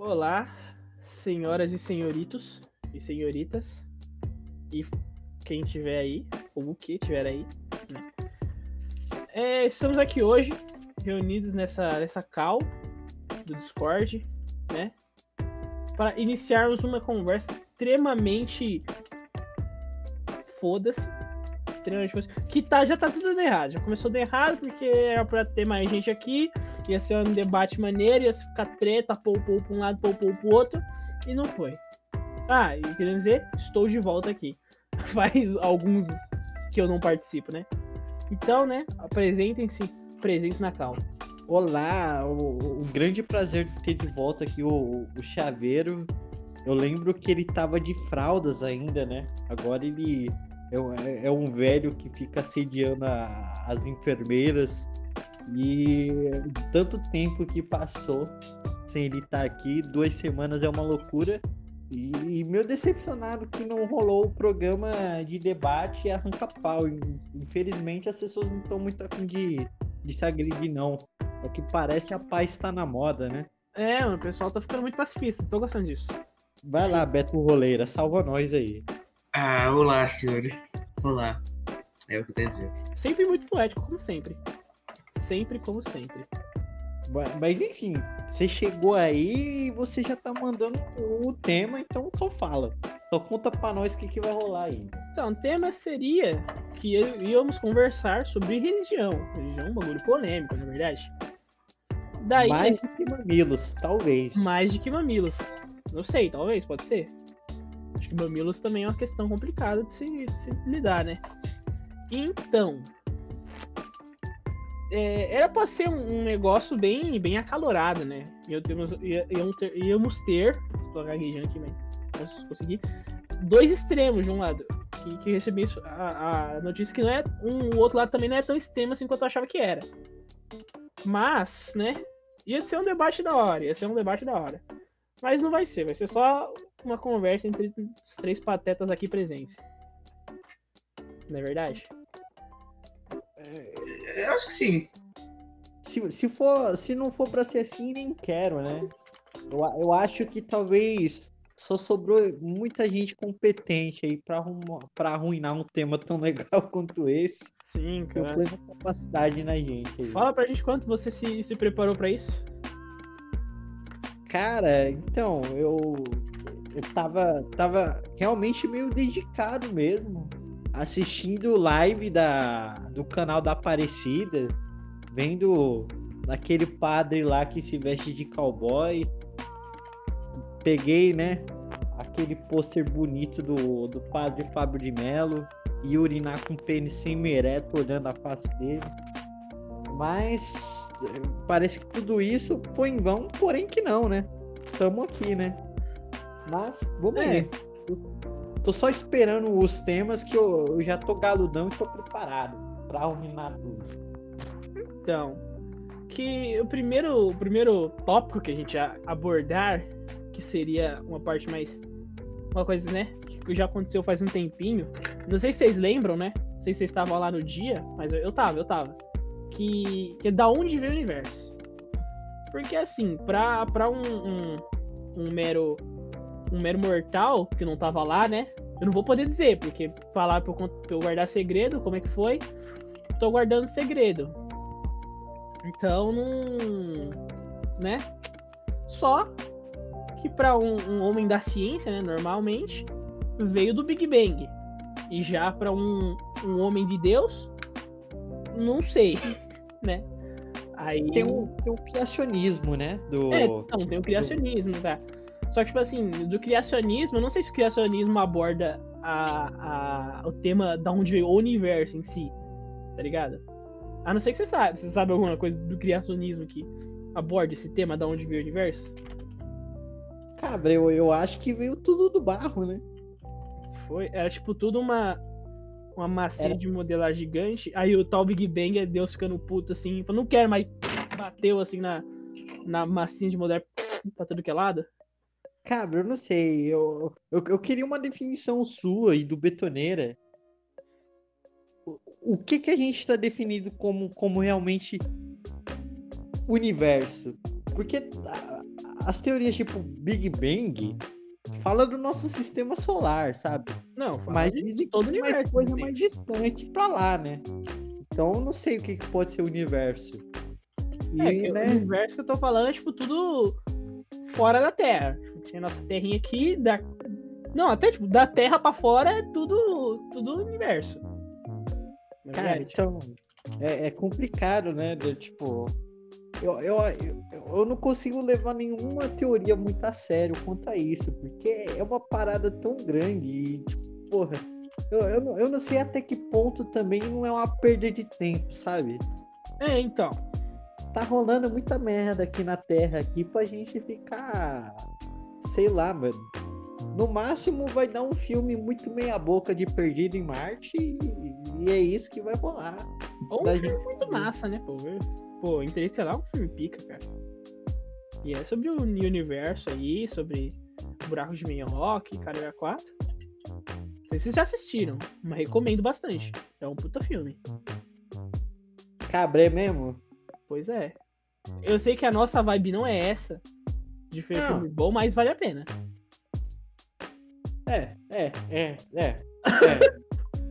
Olá, senhoras e senhoritos e senhoritas e quem tiver aí, ou o que tiver aí. Né? É, estamos aqui hoje, reunidos nessa, nessa call do Discord, né? Para iniciarmos uma conversa extremamente foda-se. Extremamente foda Que tá, já tá tudo dando errado. Já começou dando errado porque era pra ter mais gente aqui. Ia ser um debate maneiro, ia ficar treta, pou, pou pra um lado, pou, pou pro outro. E não foi. Ah, e querendo dizer, estou de volta aqui. Faz alguns que eu não participo, né? Então, né, apresentem-se presentes na calma. Olá, o, o, grande prazer de ter de volta aqui o, o Chaveiro. Eu lembro que ele tava de fraldas ainda, né? Agora ele é, é um velho que fica assediando a, as enfermeiras. E de tanto tempo que passou sem ele estar tá aqui, duas semanas é uma loucura. E, meu decepcionado que não rolou o programa de debate arranca-pau. Infelizmente as pessoas não estão muito afim de, de se agredir, não. É que parece que a paz está na moda, né? É, o pessoal tá ficando muito pacifista, tô gostando disso. Vai lá, Beto Roleira, salva nós aí. Ah, olá, senhores. Olá. É o que eu tenho a dizer. Sempre muito poético, como sempre. Sempre como sempre. Mas enfim, você chegou aí e você já tá mandando o tema, então só fala. Só conta pra nós o que, que vai rolar aí. Então, o tema seria que íamos conversar sobre religião. Religião é um bagulho polêmico, na é verdade. Daí, mais do que mamilos, talvez. Mais do que mamilos. Não sei, talvez, pode ser. Acho que mamilos também é uma questão complicada de se, de se lidar, né? Então, é, era para ser um, negócio bem, bem acalorado, né? Íamos, íamos ter, íamos ter estou gaguejando aqui, mas consegui, dois extremos de um lado, que, que recebi a, a, notícia que não é, um, o outro lado também não é tão extremo assim quanto eu achava que era. Mas, né, ia ser um debate da hora, ia ser um debate da hora. Mas não vai ser, vai ser só uma conversa entre os três patetas aqui presentes. Não é verdade? É, eu acho que sim. Se, se, for, se não for pra ser assim, nem quero, né? Eu, eu acho que talvez só sobrou muita gente competente aí pra, arrumar, pra arruinar um tema tão legal quanto esse. Sim, cara. Uma capacidade na gente aí. Fala pra gente quanto você se, se preparou pra isso. Cara, então, eu, eu tava, tava realmente meio dedicado mesmo assistindo live da, do canal da Aparecida, vendo aquele padre lá que se veste de cowboy. Peguei, né, aquele pôster bonito do, do padre Fábio de Mello e urinar com pênis sem ereto olhando a face dele. Mas parece que tudo isso foi em vão, porém que não, né? Tamo aqui, né? Mas vamos é. ver. Tô só esperando os temas que eu, eu já tô galudão e tô preparado pra arruinar tudo. Então, que o primeiro, o primeiro tópico que a gente ia abordar, que seria uma parte mais. Uma coisa, né? Que já aconteceu faz um tempinho. Não sei se vocês lembram, né? Não sei se vocês estavam lá no dia, mas eu, eu tava, eu tava. Que, que é da onde veio o universo. Porque assim, pra, pra um, um, um mero um mero mortal que não tava lá, né? Eu não vou poder dizer, porque falar pra eu, guardar segredo, como é que foi? Tô guardando segredo. Então, não. Né? Só que para um, um, homem da ciência, né, normalmente, veio do Big Bang. E já para um, um homem de Deus, não sei, né? Aí... Tem, um, tem um criacionismo, né? Do... É, não, tem um criacionismo, do... tá? Só que, tipo assim, do criacionismo, eu não sei se o criacionismo aborda a, a, o tema da onde veio o universo em si, tá ligado? A não ser que você sabe, você sabe alguma coisa do criacionismo que aborda esse tema da onde veio o universo? Cabra, eu, eu acho que veio tudo do barro, né? Foi, era tipo tudo uma uma massinha era... de modelar gigante. Aí o tal Big Bang é Deus ficando puto assim, não quero mais bateu assim na na massinha de modelar pra tudo que é lado. Cara, eu não sei. Eu, eu, eu queria uma definição sua e do Betoneira. O, o que, que a gente está definindo como, como realmente universo? Porque as teorias tipo Big Bang fala do nosso sistema solar, sabe? Não, fala Mas dizem que todo mais universo. coisa mais distante pra lá, né? Então eu não sei o que, que pode ser o universo. E, É, que né, o universo que eu tô falando é, tipo, tudo fora da Terra. Tem a nossa terrinha aqui, da... Não, até, tipo, da Terra pra fora é tudo, tudo universo. Cara, então, é, é complicado, né? de, tipo, eu, eu, eu, eu não consigo levar nenhuma teoria muito a sério quanto a isso, porque é uma parada tão grande e, tipo, porra, eu, eu, não- eu não sei até que ponto também não é uma perda de tempo, sabe? É, então. Tá rolando muita merda aqui na Terra aqui pra gente ficar, sei lá, mano. No máximo vai dar um filme muito meia boca de Perdido em Marte e, e é isso que vai rolar. Ou um Da filme gente muito massa, né, pô? Pô, Interestelar é um filme pica, cara. E é sobre o universo aí, sobre buracos de minhoca, Caralho 4. Não sei se vocês já assistiram, mas recomendo bastante. É um puta filme. Cabré mesmo? Pois é. Eu sei que a nossa vibe não é essa, de filme bom, mas vale a pena. É, é, é, é.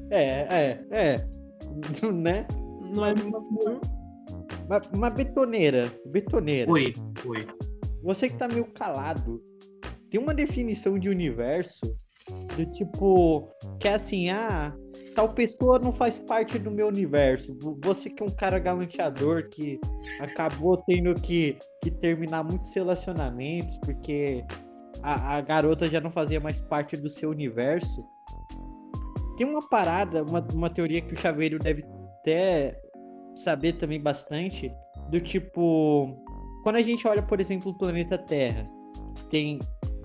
É, é, é, é. né? Não é bom. Mas, mas betoneira, betoneira. Oi, oi. Você que tá meio calado, tem uma definição de universo do tipo, que é assim, ah, tal pessoa não faz parte do meu universo. Vo- Você que é um cara galanteador que acabou tendo que, que terminar muitos relacionamentos porque a, a garota já não fazia mais parte do seu universo. Tem uma parada, uma, uma teoria que o Chaveiro deve até saber também bastante, do tipo, quando a gente olha, por exemplo, o planeta Terra, tem,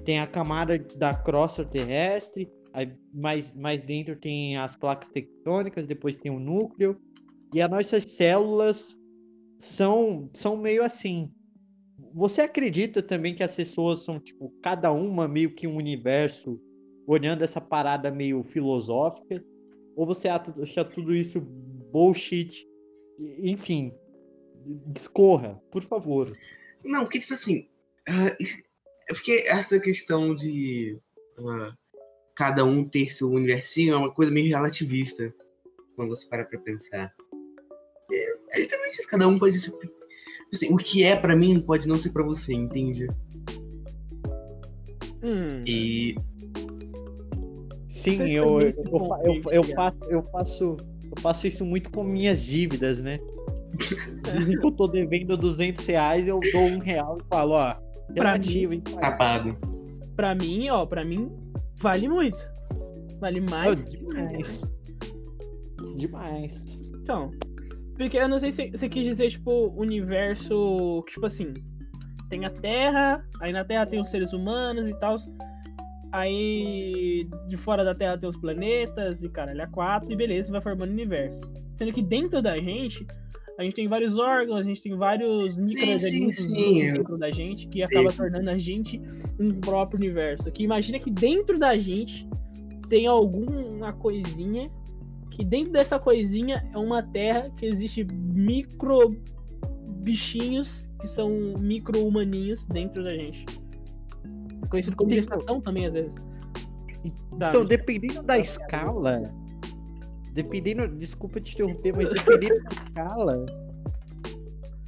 tem a camada da crosta terrestre, aí mais, mais dentro tem as placas tectônicas, depois tem o núcleo, e as nossas células são, são meio assim. Você acredita também que as pessoas são, tipo, cada uma meio que um universo, olhando essa parada meio filosófica? Ou você acha tudo isso bullshit? Enfim, discorra, por favor. Não, porque, tipo assim, ah, isso- é porque essa questão de ah, cada um ter seu universinho é uma coisa meio relativista, quando você para pra pensar. É, é literalmente isso, cada um pode ser. Assim, o que é pra mim pode não ser pra você, entende? Hum, E. Sim, eu, eu, eu, eu, faço, eu, faço, eu faço isso muito com minhas dívidas, né? Que eu tô devendo 200 reais, eu dou um real e falo, ó, Pra hein? Tá pago. pra mim, ó, pra mim, vale muito. Vale Oh, mais. demais. Demais. Então, porque eu não sei se você quis dizer, tipo, universo, tipo assim, tem a Terra, aí na Terra tem os seres humanos e tal, aí de fora da Terra tem os planetas e caralho, a quatro, e beleza, vai formando o universo. Sendo que dentro da gente, a gente tem vários órgãos, a gente tem vários micro-organismos dentro da gente, que acaba Sim. tornando a gente um próprio universo. Que imagina que dentro da gente tem alguma coisinha que dentro dessa coisinha é uma terra que existe micro bichinhos que são micro humaninhos dentro da gente. Conhecido como gestação também às vezes. Então, dependendo da escala, dependendo, desculpa te interromper, mas dependendo da escala,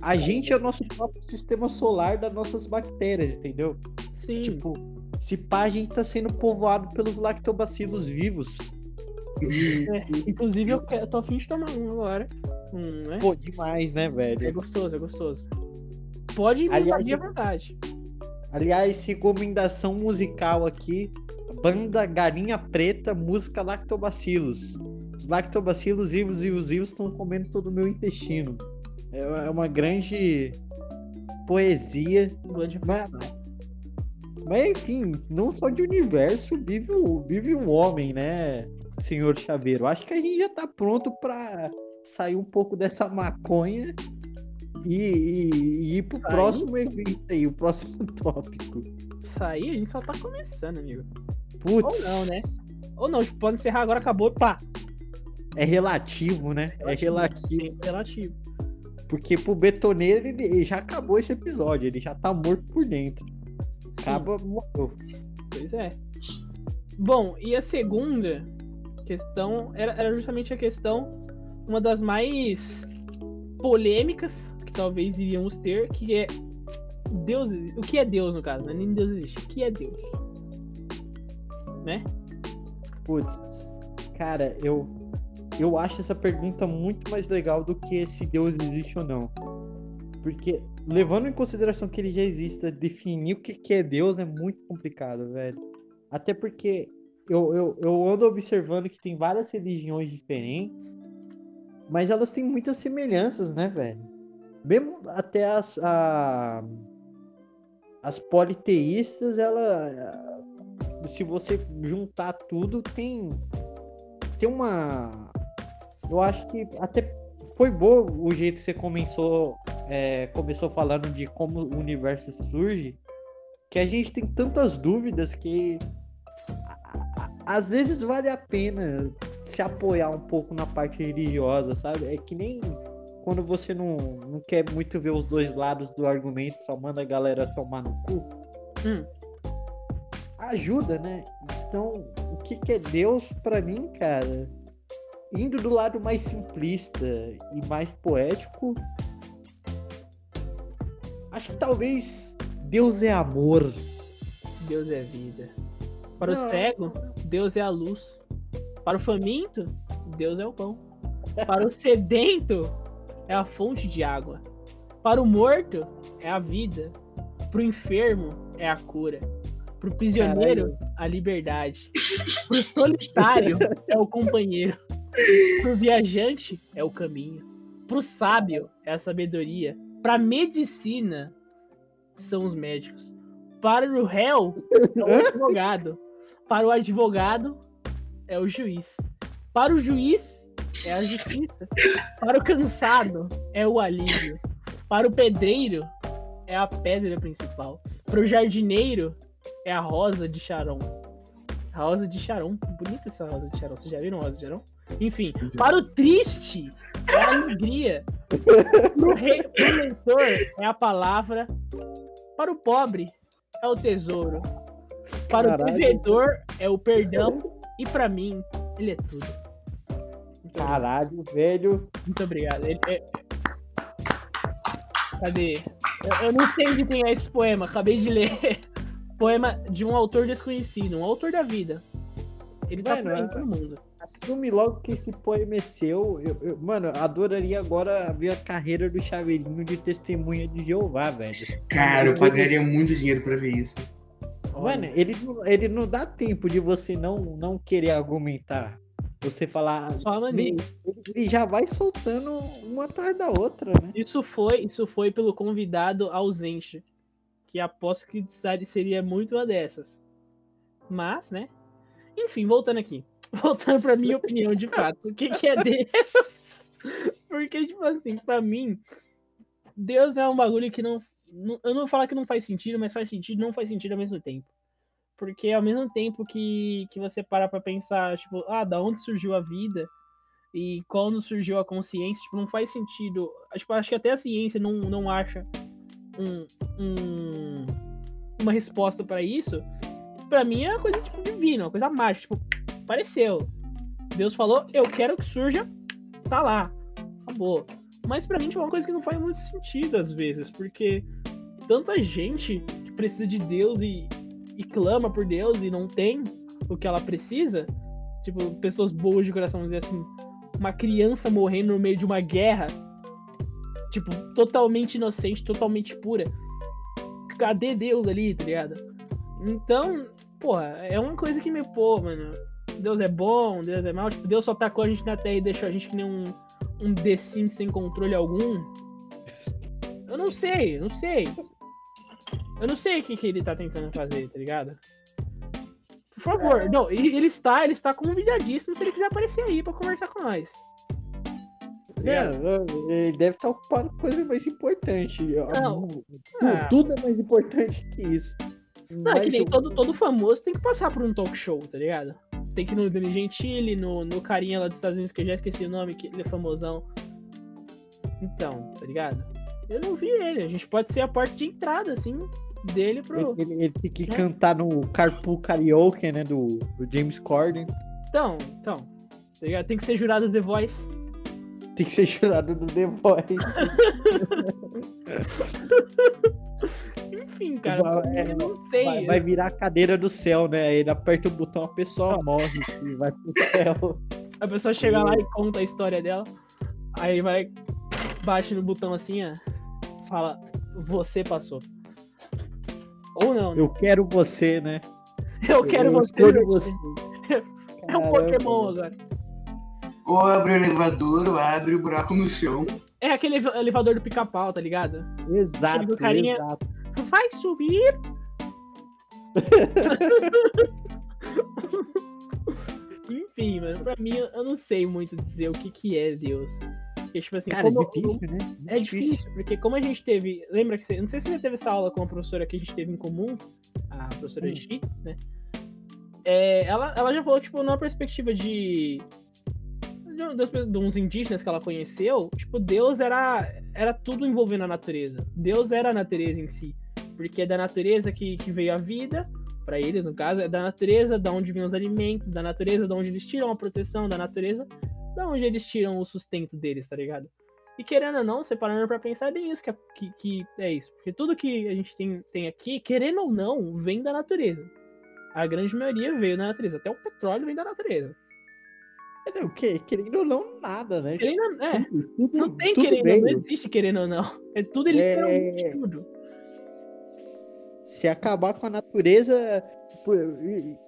a gente é o nosso próprio sistema solar das nossas bactérias, entendeu? Sim. Tipo, se pá, a gente tá sendo povoado pelos lactobacilos vivos. É, inclusive eu, que- eu tô afim de tomar um agora. Um, né? pô, demais, né, É velho? gostoso, é gostoso. Pode me Aliás, invadir à vontade. Aliás, recomendação musical aqui: banda Galinha Preta, música Lactobacilos. Os lactobacilos vivos e os vivos estão comendo todo o meu intestino. É é uma grande poesia. Grande Mas, mas enfim, não só de universo vive o, vive um homem, né, senhor Chaveiro? Acho que a gente já tá pronto pra sair um pouco dessa maconha e, e- e ir pro Sair? próximo evento aí, o próximo tópico. Isso aí a gente só tá começando, amigo. Putz. Ou não, né? Ou não, tipo, pode encerrar agora, acabou, pá. É relativo, né? É relativo. Tempo relativo. Porque pro betoneiro ele ele já acabou esse episódio, ele já tá morto por dentro. Acaba, morreu. Pois é. Bom, e a segunda questão era, era justamente a questão, uma das mais polêmicas que talvez iríamos ter, que é Deus. O que é Deus, no caso? Né? Nem Deus existe. O que é Deus? Né? Putz, cara, eu, eu acho essa pergunta muito mais legal do que se Deus existe ou não. Porque, levando em consideração que ele já exista, definir o que, é Deus é muito complicado, velho. Até porque eu, eu, eu ando observando que tem várias religiões diferentes, mas elas têm muitas semelhanças, né, velho? Mesmo até as, a, as politeístas, ela. Se você juntar tudo, tem. Tem uma. Eu acho que até foi bom o jeito que você começou, é, começou falando de como o universo surge, que a gente tem tantas dúvidas que às vezes vale a pena se apoiar um pouco na parte religiosa, sabe? É que nem quando você não, não quer muito ver os dois lados do argumento, só manda a galera tomar no cu. Hum. Ajuda, né? Então, o que, que é Deus para mim, cara? Indo do lado mais simplista e mais poético, acho que talvez Deus é amor. Deus é vida. Para Não, o cego, Deus é a luz. Para o faminto, Deus é o pão. Para o sedento, é a fonte de água. Para o morto, é a vida. Para o enfermo, é a cura. Para o prisioneiro, a liberdade. Para o solitário, é o companheiro. Para o viajante, é o caminho. Para o sábio, é a sabedoria. Para a medicina, são os médicos. Para o réu, é o advogado. Para o advogado, é o juiz. Para o juiz, é a justiça. Para o cansado, é o alívio. Para o pedreiro, é a pedra principal. Para o jardineiro, é a rosa de Sharon. Rosa de Sharon. Bonita essa rosa de Sharon. Vocês já viram a rosa de Sharon? Enfim, para o triste, é a alegria. Para o re- pro leitor, é a palavra. Para o pobre, é o tesouro. Para o Caralho. devedor, é o perdão. E para mim, ele é tudo. Muito obrigado. Caralho, velho. Muito obrigado. Ele é- Cadê? Eu, eu não sei de quem é esse poema, acabei de ler. Poema de um autor desconhecido, um autor da vida. Ele tá Mano, por aí é- todo mundo. Assume logo que esse poema é seu. Eu, eu- mano, adoraria agora ver a carreira do Chaveirinho de testemunha de Jeová, velho. Cara, eu pagaria muito dinheiro pra ver isso. Mano, ele, não- ele não dá tempo de você não, não querer argumentar. Você falar. Ele, ele já vai soltando uma atrás da outra, né? Isso foi, isso foi pelo convidado ausente. Que aposto que seria muito uma dessas. Mas, né? Enfim, voltando aqui. Voltando pra minha opinião de fato. O que, que é Deus? Porque, tipo assim, pra mim, Deus é um bagulho que não, não. Eu não vou falar que não faz sentido, mas faz sentido não faz sentido ao mesmo tempo. Porque ao mesmo tempo que, que você para pra pensar, tipo, ah, da onde surgiu a vida? E quando surgiu a consciência, tipo, não faz sentido. Tipo, acho que até a ciência não, não acha um, um- uma resposta pra isso. Pra mim é uma coisa, tipo, divina, uma coisa mágica. Tipo, apareceu. Deus falou, eu quero que surja, tá lá. Acabou. Mas pra mim, tipo, é uma coisa que não faz muito sentido às vezes, porque tanta gente que precisa de Deus e, e clama por Deus e não tem o que ela precisa, tipo, pessoas boas de coração, dizer assim, uma criança morrendo no meio de uma guerra, tipo, totalmente inocente, totalmente pura. Cadê Deus ali, tá ligado? Então, porra, é uma coisa que me pô, mano. Deus é bom, Deus é mal. Tipo, Deus só tacou a gente na terra e deixou a gente que nem um, um The Sims sem controle algum. Eu não sei, eu não sei. Eu não sei o que, que ele tá tentando fazer, tá ligado? Por favor, não, ele, ele está, ele está convidadíssimo se ele quiser aparecer aí pra conversar com nós. Não, ele deve estar ocupado com coisa mais importante. Não. Ah. Tudo é mais importante que isso. Não, é que Mas nem todo, todo famoso tem que passar por um talk show, tá ligado? Tem que ir no Danny Gentili, no, no carinha lá dos Estados Unidos, que eu já esqueci o nome, que ele é famosão. Então, tá ligado? Eu não vi ele, a gente pode ser a porta de entrada, assim, dele pro. Ele, ele- tem que É. cantar no Carpool Karaoke, né? Do, do James Corden. Então, então. tá ligado? Tem que ser jurado The Voice. Tem que ser jurado do The Voice. Enfim, cara. Vai- eu não sei. Vai, vai virar a cadeira do céu, né? Aí ele aperta o botão, a pessoa morre e vai pro céu. A pessoa chega lá e conta a história dela. Aí vai, bate no botão assim, ó. Fala, você passou. Ou não, né? Eu quero você, né? eu, quero eu você. escolho você. É um. Pokémon agora. Ou abre o elevador, ou abre o buraco no chão. É aquele eleva- elevador do pica-pau, tá ligado? Exato, carinha- exato. Vai subir. Enfim, mano, pra mim eu não sei muito dizer o que, que é Deus. Porque, tipo assim, Cara, como, é difícil, né? Muito É difícil, porque como a gente teve. Lembra que você. Não sei se você teve essa aula com uma professora que a gente teve em comum, a professora Hum. G, né? É, ela, ela já falou, tipo, numa perspectiva de. De uns indígenas que ela conheceu, tipo, Deus era, era tudo envolvendo a natureza. Deus era a natureza em si. Porque é da natureza que, que veio a vida, pra eles, no caso, é da natureza da onde vêm os alimentos, da natureza da onde eles tiram a proteção, da natureza da onde eles tiram o sustento deles, tá ligado? E querendo ou não, separando pra pensar, é bem isso que é, que, que é isso. Porque tudo que a gente tem, tem aqui, querendo ou não, vem da natureza. A grande maioria veio da natureza. Até o petróleo vem da natureza. O quê? Querendo ou não, nada, né? Querendo, é, Tudo- não tem tudo querendo, bem. não existe querendo ou não. É tudo literalmente É. tudo. Se acabar com a natureza. tipo,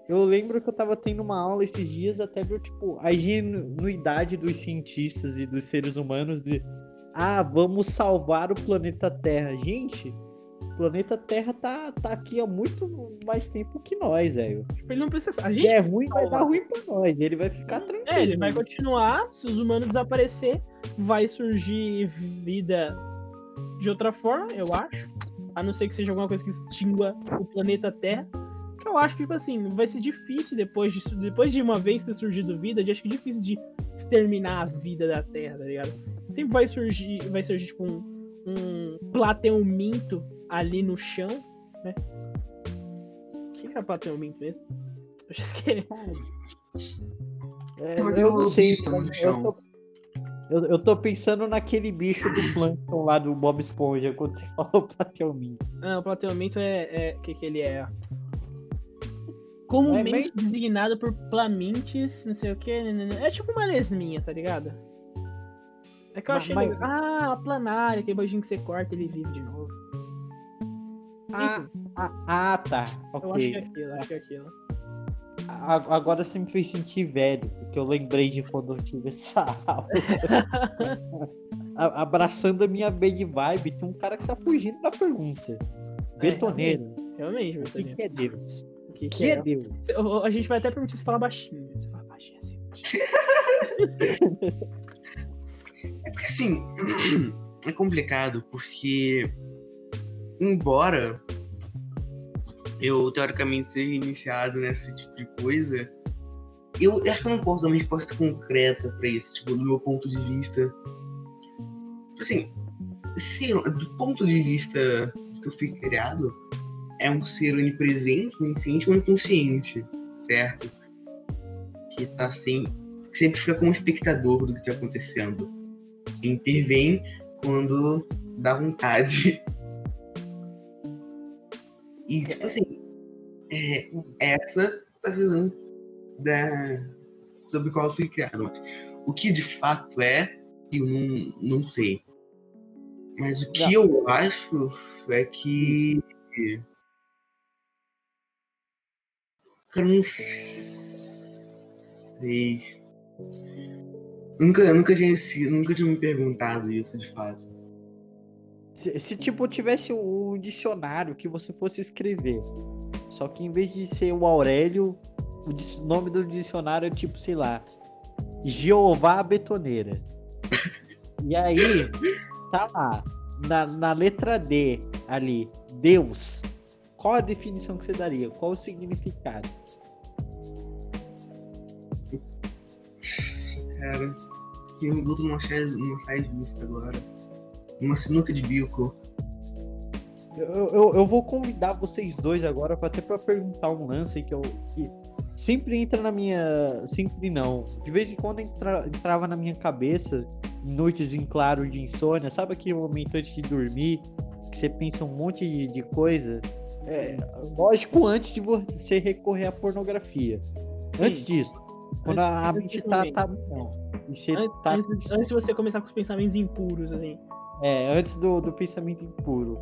eu- lembro que eu tava tendo uma aula esses dias até do tipo, a ingenuidade dos cientistas e dos seres humanos de ah, vamos salvar o planeta Terra. Gente, planeta Terra tá, tá aqui há muito mais tempo que nós, velho. Tipo, ele não precisa. A Se gente é ruim, vai dar ruim pra nós. Ele vai ficar tranquilo. É, ele vai continuar. Se os humanos desaparecer, vai surgir vida de outra forma, eu acho. A não ser que seja alguma coisa que extingua o planeta Terra. Que eu acho que, tipo assim, vai ser difícil depois de, depois de uma vez ter surgido vida, eu acho que é difícil de exterminar a vida da Terra, tá ligado? Sempre vai surgir, vai surgir, tipo, um, um plateuminto ali no chão, né? O que é plateuminto mesmo? Eu já esqueci. É, eu um não sei. Eu chão. tô, eu, eu tô pensando naquele bicho do Plankton lá do Bob Esponja, quando você falou Plateuminto. Não, o plateuminto é. é- O que, que ele é? Comumente Mas- designado por plamintes, não sei o que. É tipo uma lesminha, tá ligado? É que eu Mas- achei. mas- legal. Ah, a planária, aquele beijinho que você corta ele vive de novo. Ah, ah, ah, tá. Eu acho Ok. que é aquilo, acho que é aquilo. A- Agora você me fez sentir velho, porque eu lembrei de quando eu tive essa aula. A- Abraçando a minha bad vibe, tem um cara que tá fugindo da pergunta. Betoneiro. Realmente, O que, que é Deus? O que, que que é é? Deus? A gente vai até permitir você falar baixinho. Você fala baixinho assim. baixinho. É porque assim, é complicado, porque embora eu teoricamente seja iniciado nesse tipo de coisa, eu acho que eu não posso dar uma resposta concreta pra isso, tipo, do meu ponto de vista. Assim, sei lá, do ponto de vista que eu fui criado, é um ser onipresente, onisciente ou inconsciente, certo? Que tá sem, que sempre fica como espectador do que tá acontecendo intervém quando dá vontade. E, tipo assim, é, essa tá visão da, sobre qual fui criado. Mas o que de fato é, eu não, não sei. Mas o que Não. eu acho é que. Cara, eu não sei. Nunca, nunca, tinha, nunca tinha me perguntado isso de fato. Se, tipo tivesse um dicionário que você fosse escrever, só que em vez de ser o Aurélio, o nome do dicionário é tipo, sei lá, Jeová Betoneira. E aí, tá lá, na, na letra D ali, Deus. Qual a definição que você daria? Qual o significado? Cara, que eu numa saia, numa saia justa agora. Uma sinuca de bico. Eu, eu, eu vou convidar vocês dois agora até pra perguntar um lance que eu. Que sempre entra na minha. Sempre não. De vez em quando entra, entrava na minha cabeça, em noites em claro de insônia, sabe aquele momento antes de dormir, que você pensa um monte de, de coisa? É, lógico, antes de você recorrer à pornografia. Sim. Antes disso. Quando a, a Antes mente tá. tá não. Você Antes, tá- antes- antes de você começar com os pensamentos impuros, assim. É, antes do, do pensamento impuro.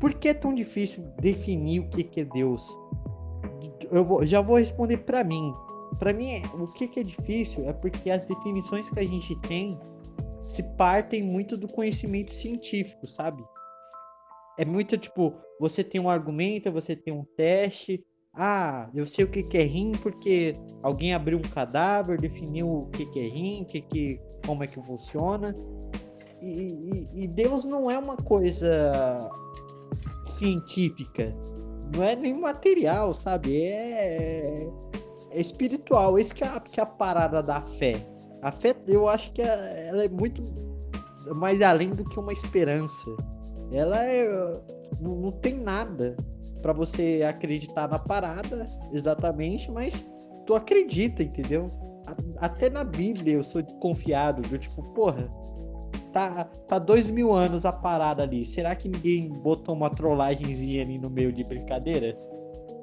Por que é tão difícil definir o que, que é Deus? Eu vou- já vou responder pra mim. Pra mim, o que, que é difícil é porque as definições que a gente tem se partem muito do conhecimento científico, sabe? É muito tipo, você tem um argumento, você tem um teste. Ah, eu sei o que, que é rim porque alguém abriu um cadáver, definiu o que, que é rim, que que, como é que funciona. E, e- Deus não é uma coisa científica, não é nem material, sabe? É, é espiritual. Esse que é, a, que é a parada da fé. A fé, eu acho que é- ela é muito mais além do que uma esperança. Ela é, não, tem nada pra você acreditar na parada exatamente, mas tu acredita, entendeu? Até na Bíblia eu sou confiado, do tipo, porra, tá, tá dois mil anos a parada ali. Será que ninguém botou uma trollagenzinha ali no meio de brincadeira?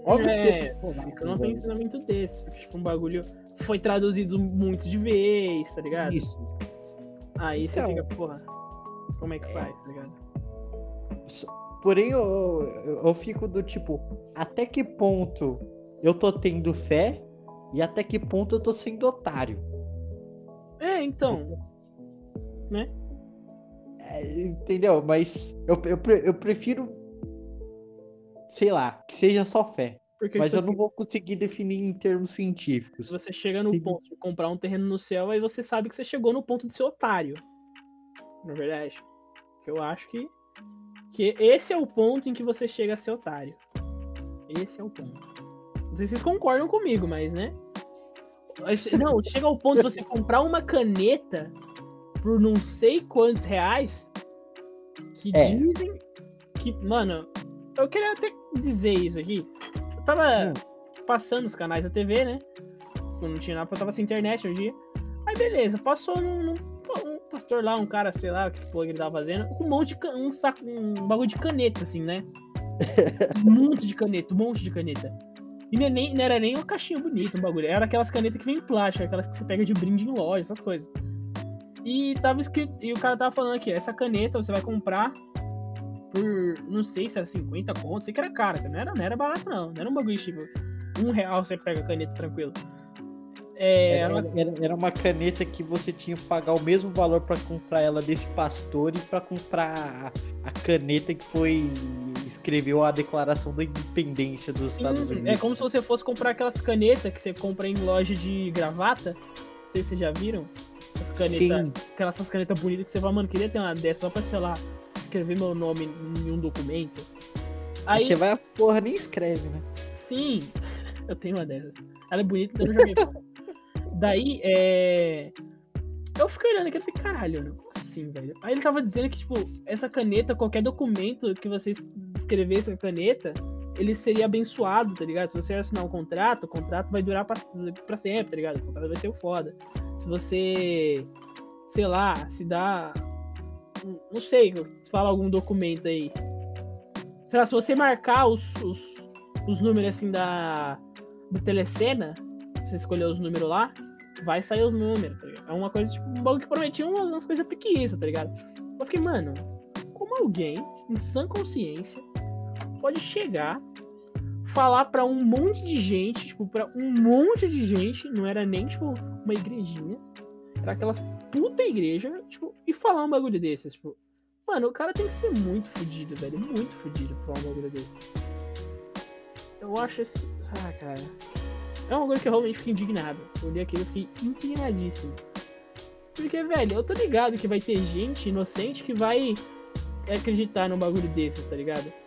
Óbvio que É, teve trollagem, Fica num velho. pensamento desse. Porque, tipo, um bagulho foi traduzido muito de vez, tá ligado? Isso. Aí você Então. fica, porra, como é que faz, tá ligado? Porém, eu, eu, eu fico do tipo, até que ponto eu tô tendo fé e até que ponto eu tô sendo otário. É, então. É, entendeu? Mas eu, eu, eu prefiro, sei lá, que seja só fé. Porque Mas eu não vou conseguir definir em termos científicos. você chega no ponto de comprar um terreno no céu, aí você sabe que você chegou no ponto de ser otário. Na verdade. Que eu acho que. Que esse é o ponto em que você chega a ser otário. Esse é o ponto. Não sei se vocês concordam comigo, mas né? Não, chega ao ponto de você comprar uma caneta por não sei quantos reais que É. dizem que. Mano, eu queria até dizer isso aqui. Eu tava Hum. passando os canais da TV, né? Quando não tinha nada, eu tava sem internet um dia. Aí beleza, passou num, num- um pastor lá, um cara, sei lá, que porra que ele tava fazendo, com um monte de um saco, um bagulho de caneta, assim, né? um monte de caneta, um monte de caneta. E não, é nem, não era nem uma caixinha bonita, um bagulho. Era aquelas canetas que vem em plástico, aquelas que você pega de brinde em loja, essas coisas. E tava escrito. E o cara tava falando aqui, essa caneta você vai comprar por. Não sei se era 50 contos, sei que era cara, não era, não era barato, não. Não era um bagulho tipo. Um real você pega a caneta tranquilo. É, Era, ela- era- era uma caneta que você tinha que pagar o mesmo valor pra comprar ela desse pastor e pra comprar a, a caneta que foi escreveu a Declaração da Independência dos Estados Sim, Unidos. É como se você fosse comprar aquelas canetas que você compra em loja de gravata. Não sei se vocês já viram. As canetas, aquelas essas canetas bonitas que você fala, mano, queria ter uma dessa só pra, sei lá, escrever meu nome em um documento. Aí, você vai a porra nem escreve, né? sim, eu tenho uma dessas. Ela é bonita, então eu joguei fora. Daí, é. Eu fiquei olhando aqui e falei, caralho, como assim, velho? Aí ele tava dizendo que, tipo, essa caneta, qualquer documento que você escrevesse com a caneta, ele seria abençoado, tá ligado? Se você assinar um contrato, o contrato vai durar pra, sempre, tá ligado? O contrato vai ser o foda. Se você, sei lá, se dá. Não sei, fala algum documento aí. Sei lá, se você marcar os, os, os números assim da. Do telecena, se você escolher os números lá, vai sair os números, tá ligado? É uma coisa, tipo, um bagulho que prometia umas, umas coisas pequenas, tá ligado? Eu fiquei, mano, como alguém, em sã consciência, pode chegar, falar pra um monte de gente, tipo, pra um monte de gente, não era nem, tipo, uma igrejinha, era aquelas puta igreja, tipo, e falar um bagulho desses, tipo, mano, o cara tem que ser muito fudido, velho, muito fudido pra falar um bagulho desses. Eu acho esse. Ah, cara. É um bagulho que eu realmente fiquei indignado. Eu aquilo e fiquei indignadíssimo. Porque, velho, eu tô ligado que vai ter gente inocente que vai acreditar num bagulho desses, tá ligado?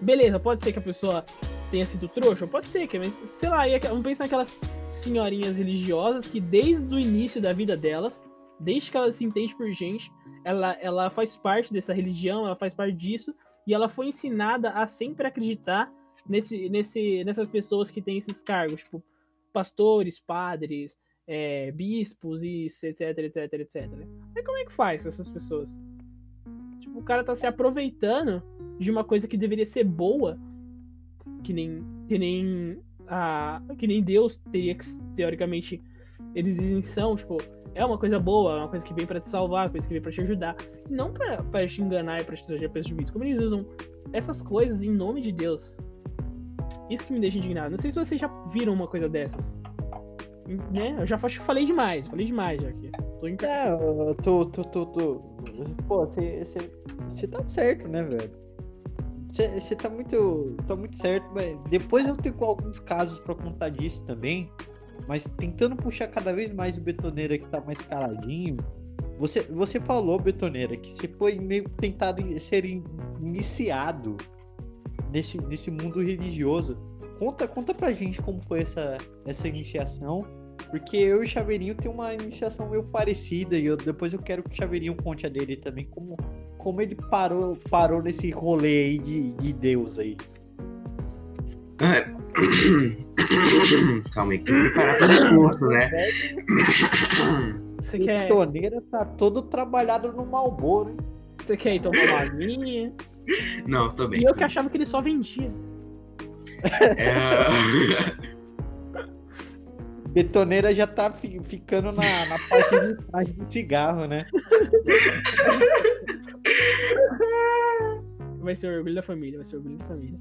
Beleza, pode ser que a pessoa tenha sido trouxa, pode ser, que, mas, sei lá, vamos pensar naquelas senhorinhas religiosas que desde o início da vida delas, desde que ela se entende por gente, ela, ela faz parte dessa religião, ela faz parte disso, E ela foi ensinada a sempre acreditar nesse, nesse, nessas pessoas que têm esses cargos, tipo pastores, padres, é, bispos etc, etc, etc. Aí como é que faz essas pessoas? Tipo, o cara tá se aproveitando de uma coisa que deveria ser boa, que nem, que nem a, que nem Deus teria que teoricamente eles são, tipo, é uma coisa boa, é uma coisa que vem para te salvar, uma coisa que vem para te ajudar, não para te enganar e para te trazer prejuízo. Como eles usam essas coisas em nome de Deus. Isso que me deixa indignado. Não sei se vocês já viram uma coisa dessas. Né? Eu já falei demais, falei demais já aqui. Tô em... É, tô, tô, tô. Pô, você tá certo, né, velho? Você tá muito, tá muito certo, mas depois eu tenho alguns casos para contar disso também. Mas tentando puxar cada vez mais o betoneira que tá mais caladinho. Você, você falou, betoneira, que você foi meio tentado ser iniciado nesse, nesse mundo religioso. Conta, conta pra gente como foi essa, essa iniciação. Porque eu e o Chaveirinho tem uma iniciação meio parecida. E eu, depois eu quero que o Chaveirinho conte a dele também. Como, como ele parou, parou nesse rolê aí de, de Deus aí. É. Calma aí, tem que preparar pro discurso, né? Você quer. O Toneira tá todo trabalhado no Malboro, hein? Você quer ir tomar uma linha? Não, tô bem. E eu que achava que ele só vendia. É... Betoneira já tá fi ficando na, na parte de trás do cigarro, né? Vai ser orgulho da família, vai ser orgulho da família.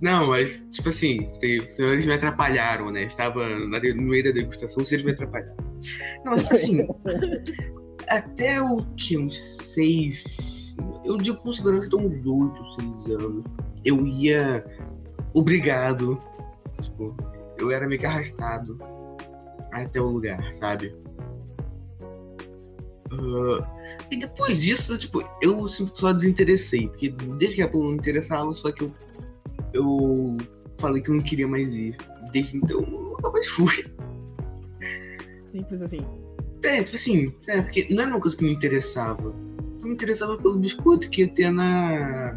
Não, mas, tipo assim, os senhores me atrapalharam, né? Estava no meio da degustação, os senhores me atrapalharam. Não, mas, tipo assim, até o que? Uns seis. Eu digo com segurança, uns oito, seis anos. Eu ia. Obrigado. Tipo, eu era meio que arrastado até o lugar, sabe? Uh, e depois disso, tipo, eu só desinteressei. Porque desde que a não me interessava, só que eu, eu falei que eu não queria mais ir. Desde então, eu nunca mais fui. Simples assim. É, tipo assim, é, porque não era uma coisa que me interessava. Só me interessava pelo biscoito que ia ter na.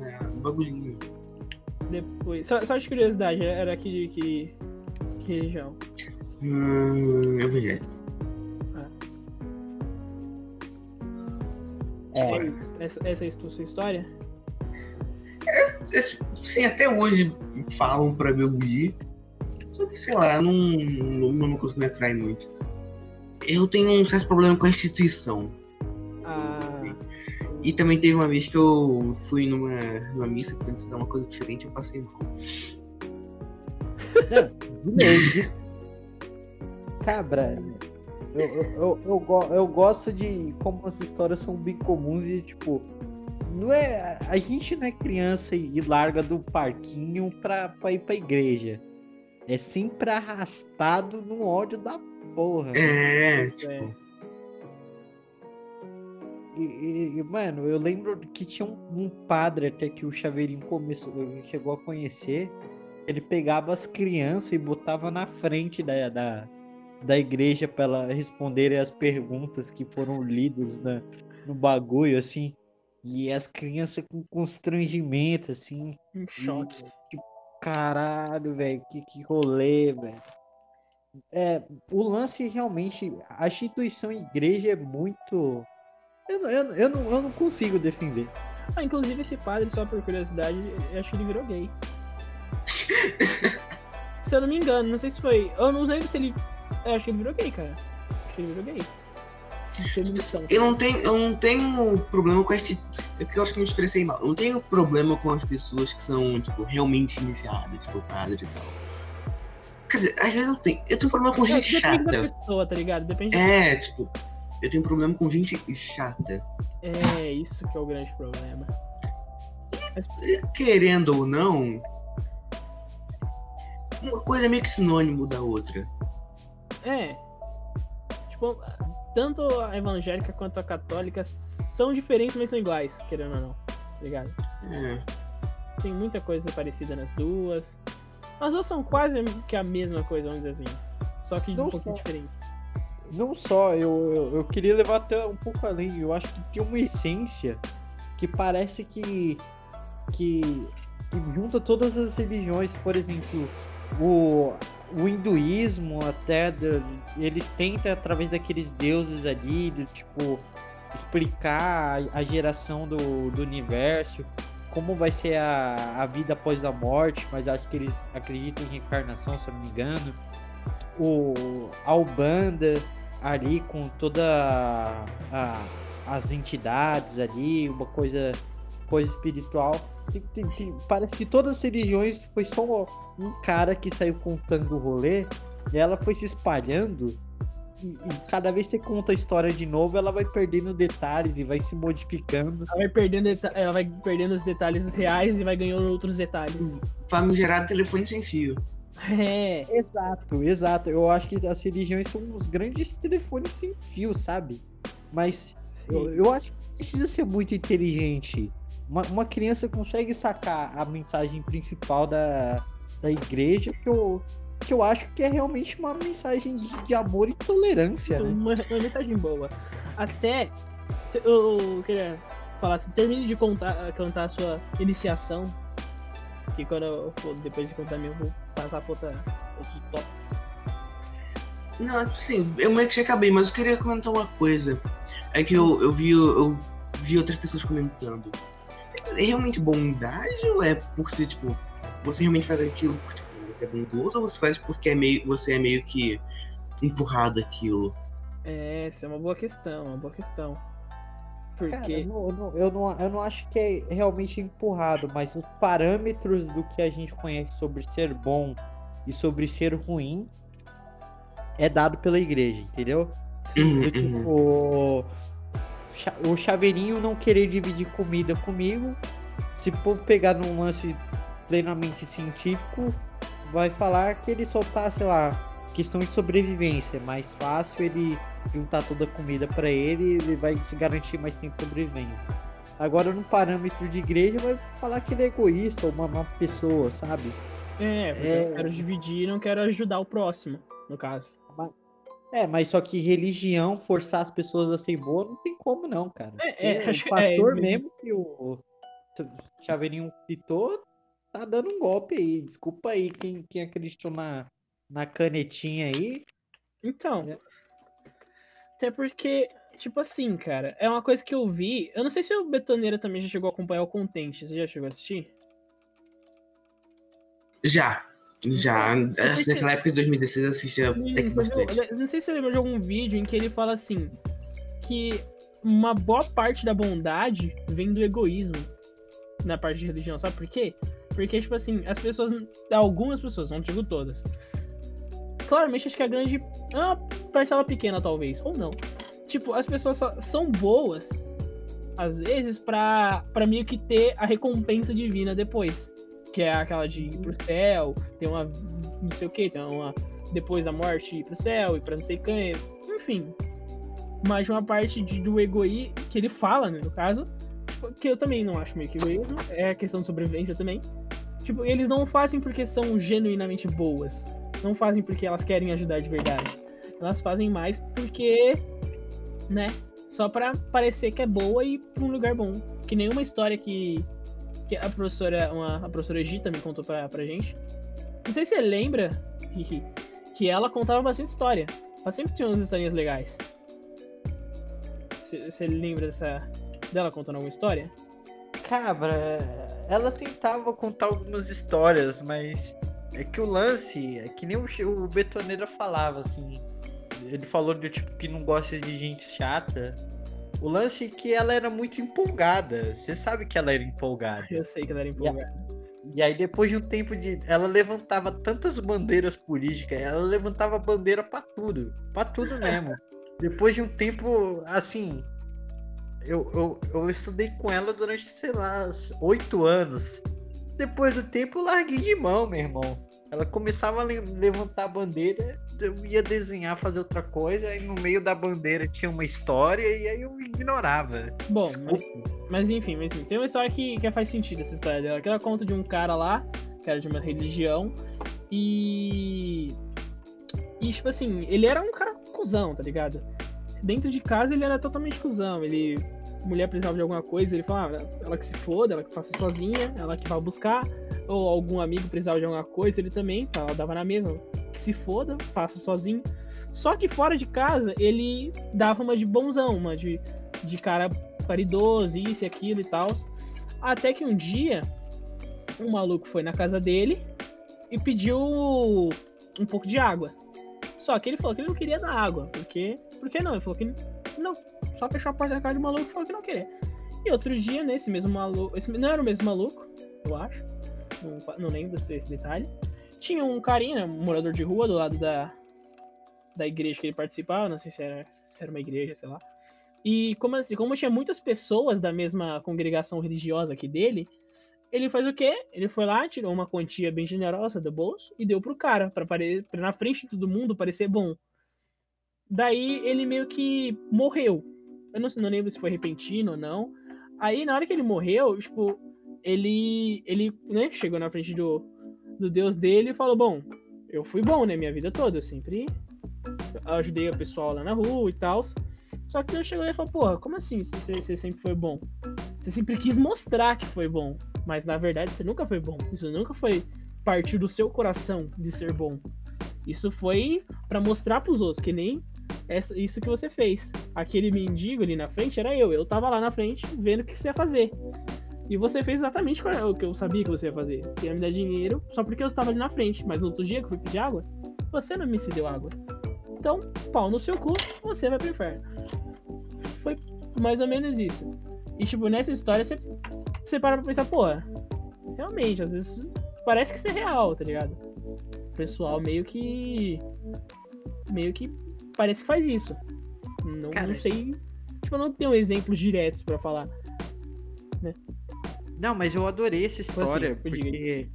na bagulhinho. Depois. Só, só de curiosidade, era aqui de que. que região? Hum. Evangelho. É. Essa, essa é a sua história? É, é, sim, até hoje falam pra meu ir. Só que, sei lá, não, não, não consigo me atrair muito. Eu tenho um certo problema com a instituição. Ah. Assim. E também teve uma vez que eu fui numa, numa missa pra tentar uma coisa diferente e eu passei mal. Cabra, eu, eu, eu, eu, gosto de como as histórias são bem comuns e, tipo, não é, a gente não é criança e, larga do parquinho pra, pra ir pra igreja. É sempre arrastado no ódio da porra. É, tipo. E, e, mano, eu lembro que tinha um, um, padre até que o Chaveirinho começou, chegou a conhecer. Ele pegava as crianças e botava na frente da, da, da igreja para ela responder as perguntas que foram lidas na, no bagulho, assim. E as crianças com constrangimento, assim. Um choque. Tipo, caralho, velho, que, que rolê, velho. É, o lance realmente, a instituição igreja é muito. Eu, eu, eu, não, eu não consigo defender. Ah, inclusive esse padre, só por curiosidade, eu acho que ele virou gay. se eu não me engano, não sei se foi. Eu não lembro se ele eu acho que ele virou gay, cara. Acho que ele virou gay. Eu não tenho, eu não tenho problema com este. É porque eu acho que me expressei mal. Eu não tenho problema com as pessoas que são, tipo, realmente iniciadas, tipo, padre e tal. Quer dizer, às vezes eu tenho. Eu tenho problema com gente chata. Depende da pessoa, tá ligado? Depende É, tipo, eu tenho problema com gente chata. É, isso que é o grande problema. Mas... Querendo ou não, uma coisa é meio que sinônimo da outra. É. Tipo, tanto a evangélica quanto a católica são diferentes, mas são iguais, querendo ou não. Tá ligado? É. Tem muita coisa parecida nas duas. As duas são quase que a mesma coisa, vamos dizer assim. Só que não um pouquinho diferente. Não só, eu, eu, eu queria levar até um pouco além. Eu acho que tem uma essência que parece que, que, que junta todas as religiões. Por exemplo, o, o hinduísmo até eles tentam através daqueles deuses ali, tipo, explicar a, a geração do, do universo, como vai ser a, a vida após a morte, mas acho que eles acreditam em reencarnação, se eu não me engano. O a Ubanda ali com toda a, as entidades ali, uma coisa coisa espiritual. Tem, tem, tem, parece que todas as religiões foi só um cara que saiu contando o rolê e ela foi se espalhando. E, e, cada vez que você conta a história de novo, ela vai perdendo detalhes e vai se modificando. Ela vai perdendo, ela vai perdendo os detalhes reais e vai ganhando outros detalhes. Famigerado telefone sem fio. É. Exato, exato. Eu acho que as religiões são os grandes telefones sem fio, sabe? Mas eu, eu acho que precisa ser muito inteligente. Uma, uma criança consegue sacar a mensagem principal da, da igreja que eu, que eu acho que é realmente uma mensagem de, de amor e tolerância. Né? Uma, uma mensagem boa. Até eu queria falar assim, termine de contar, contar a sua iniciação. Que quando eu depois de contar minha, eu vou passar por outra, outros tópicos. Não, sim, eu meio que já acabei, mas eu queria comentar uma coisa. É que eu, eu, vi, eu vi outras pessoas comentando. É realmente bondade ou é por ser, tipo, você realmente faz aquilo porque tipo, você é bondoso ou você faz porque é meio, você é meio que empurrado aquilo? É, essa é uma boa questão, uma boa questão. Porque. Cara, eu, não, eu, não, eu não acho que é realmente empurrado, mas os parâmetros do que a gente conhece sobre ser bom e sobre ser ruim é dado pela igreja, entendeu? Uhum, tipo, uhum. o chaveirinho não querer dividir comida comigo, se for pegar num lance plenamente científico, vai falar que ele soltar, sei lá, questão de sobrevivência. É mais fácil ele juntar toda a comida para ele, ele vai se garantir mais tempo sobrevivendo. Agora, no parâmetro de igreja, vai falar que ele é egoísta ou uma má pessoa, sabe? É, é... eu quero dividir e não quero ajudar o próximo, no caso. É, mas só que religião, forçar as pessoas a ser boa, não tem como não, cara. É, é, o pastor é, mesmo que o Chaveirinho citou, tá dando um golpe aí. Desculpa aí quem, quem acreditou na, na canetinha aí. Então, é. até porque, tipo assim, cara, é uma coisa que eu vi. Eu não sei se o Betoneira também já chegou a acompanhar o Contente. Você já chegou a assistir? Já. Já, acho que naquela época de 2016 eu assistia até que bastante. Não sei se você lembra de algum vídeo em que ele fala assim, que uma boa parte da bondade vem do egoísmo na parte de religião, sabe por quê? Porque, tipo assim, as pessoas, algumas pessoas, não digo todas, claramente acho que a grande, é uma parcela pequena talvez, ou não, tipo, as pessoas são boas, às vezes, pra, pra meio que ter a recompensa divina depois que é aquela de ir pro céu, tem uma não sei o que, tem uma depois da morte ir pro céu e pra não sei quem, enfim. Mas uma parte de, do egoísmo que ele fala, né, no caso, tipo, que eu também não acho meio que egoísmo, é questão de sobrevivência também. Tipo, eles não fazem porque são genuinamente boas. Não fazem porque elas querem ajudar de verdade. Elas fazem mais porque, né, só pra parecer que é boa e pra um lugar bom. Que nenhuma história que que a professora, uma, a professora Gita me contou pra, pra gente. Não sei se você lembra, que ela contava bastante história. Ela sempre tinha umas historinhas legais. Você lembra dessa, dela contando alguma história? Cabra, ela tentava contar algumas histórias, mas é que o lance é que nem o, o Betoneira falava, assim. Ele falou de tipo que não gosta de gente chata. O lance é que ela era muito empolgada. Você sabe que ela era empolgada. Eu sei que ela era empolgada. E aí, depois de um tempo de. Ela levantava tantas bandeiras políticas, ela levantava bandeira para tudo. para tudo mesmo. depois de um tempo, assim. Eu, eu, eu estudei com ela durante, sei lá, oito anos. Depois do tempo, eu larguei de mão, meu irmão. Ela começava a levantar a bandeira, eu ia desenhar, fazer outra coisa, aí no meio da bandeira tinha uma história e aí eu ignorava. Bom, mas, mas, enfim, mas enfim, tem uma história que, que faz sentido essa história dela, que ela conta de um cara lá, que era de uma religião, e. E, tipo assim, ele era um cara cuzão, tá ligado? Dentro de casa ele era totalmente cuzão. Ele. Mulher precisava de alguma coisa, ele falava, ah, ela que se foda, ela que faça sozinha, ela que vai buscar. Ou algum amigo precisava de alguma coisa, ele também, tá, ela dava na mesma. Que se foda, faça sozinho. Só que fora de casa, ele dava uma de bonzão, uma de, de cara caridoso, isso e aquilo e tal. Até que um dia, um maluco foi na casa dele e pediu um pouco de água. Só que ele falou que ele não queria dar água. Porque. Por que não? Ele falou que não. Só fechou a porta da casa do maluco e falou que não queria. E outro dia, nesse mesmo maluco. Esse, não era o mesmo maluco, eu acho. Não, não lembro esse detalhe. Tinha um carinha, um morador de rua do lado da, da igreja que ele participava. Não sei se era, se era uma igreja, sei lá. E como assim, como tinha muitas pessoas da mesma congregação religiosa aqui dele, ele faz o quê? Ele foi lá, tirou uma quantia bem generosa do bolso e deu pro cara, pra, pare... pra na frente de todo mundo parecer bom. Daí ele meio que morreu. Eu não, não lembro se foi repentino ou não. Aí na hora que ele morreu, tipo, ele, ele né, chegou na frente do, do Deus dele e falou: Bom, eu fui bom, né, minha vida toda. Eu sempre ajudei o pessoal lá na rua e tal. Só que ele chegou e falou: Porra, como assim você, você sempre foi bom? Você sempre quis mostrar que foi bom. Mas na verdade você nunca foi bom. Isso nunca foi partir do seu coração de ser bom. Isso foi para mostrar pros outros, que nem essa, isso que você fez. Aquele mendigo ali na frente era eu. Eu tava lá na frente vendo o que você ia fazer. E você fez exatamente o que eu sabia que você ia fazer. Você ia me dar dinheiro só porque eu estava ali na frente. Mas no outro dia que eu fui pedir água, você não me cedeu água. Então, pau no seu cu, você vai pro inferno. Foi mais ou menos isso. E, tipo, nessa história, você você para pra pensar, pô, realmente, às vezes parece que isso é real, tá ligado? O pessoal meio que. meio que parece que faz isso. Não, não sei. Tipo, eu não tenho exemplos diretos para falar. Né? Não, mas eu adorei essa história. Assim, porque,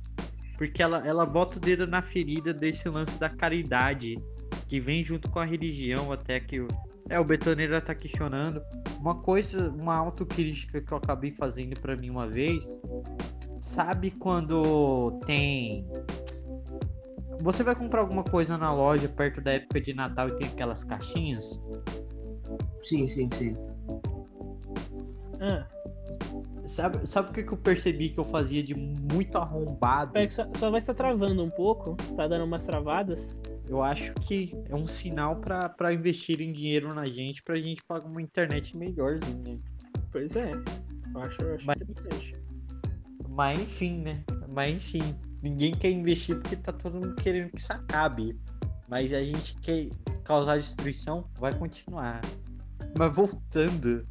porque ela, ela bota o dedo na ferida desse lance da caridade. Que vem junto com a religião, até que o. É, o betoneiro tá questionando. Uma coisa, uma autocrítica que eu acabei fazendo para mim uma vez, sabe quando tem você vai comprar alguma coisa na loja perto da época de Natal e tem aquelas caixinhas? Sim, sim, sim. Ah. Sabe, sabe o que, que eu percebi que eu fazia de muito arrombado? Só, só vai estar travando um pouco, tá dando umas travadas eu acho que é um sinal para investirem dinheiro na gente pra gente pagar uma internet melhorzinha. Pois é. Eu acho, eu acho mas. Mas enfim, né? Mas enfim. Ninguém quer investir porque tá todo mundo querendo que isso acabe. Mas a gente quer causar destruição, vai continuar. Mas voltando.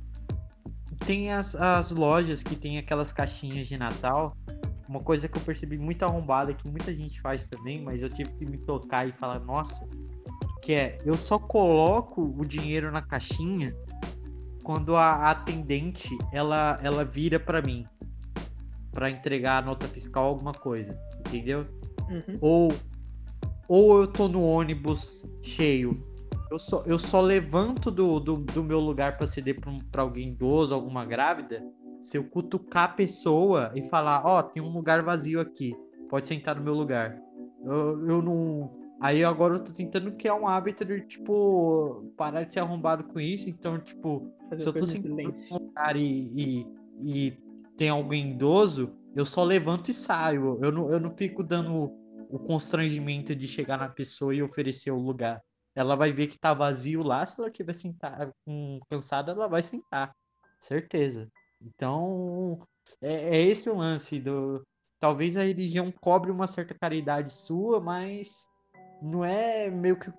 Tem as, as lojas que tem aquelas caixinhas de Natal uma coisa que eu percebi muito arrombada, que muita gente faz também, mas eu tive que me tocar e falar, nossa, que é, eu só coloco o dinheiro na caixinha quando a atendente, ela, ela vira para mim para entregar a nota fiscal alguma coisa, entendeu? Uhum. Ou ou eu tô no ônibus cheio, eu só, eu só levanto do, do, do meu lugar para ceder para alguém idoso, alguma grávida, se eu cutucar a pessoa e falar, ó, oh, tem um lugar vazio aqui, pode sentar no meu lugar. Eu, eu não. Aí agora eu tô tentando criar um hábito de, tipo, parar de ser arrombado com isso. Então, tipo, Fazer se eu tô sentando no lugar e, e, e tem alguém idoso, eu só levanto e saio. Eu não, eu não fico dando o constrangimento de chegar na pessoa e oferecer o lugar. Ela vai ver que tá vazio lá, se ela tiver sentar, cansada, ela vai sentar. Certeza. Então, é, é esse o lance do. Talvez a religião cobre uma certa caridade sua, mas não é meio que.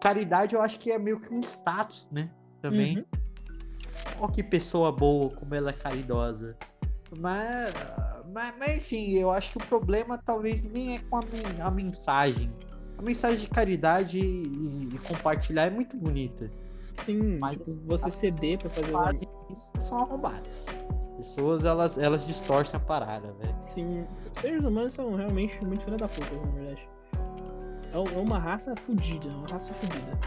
Caridade eu acho que é meio que um status, né? Também. Uhum. Olha que pessoa boa, como ela é caridosa. Mas, mas, mas, enfim, eu acho que o problema talvez nem é com a, a mensagem. A mensagem de caridade e, e compartilhar é muito bonita. Sim, mas tipo, você ceder pra fazer fazem isso são arrombadas. Pessoas, elas, elas distorcem a parada, velho. Sim, seres humanos são realmente muito filha da puta, na verdade. É, é uma raça fodida, uma raça fodida.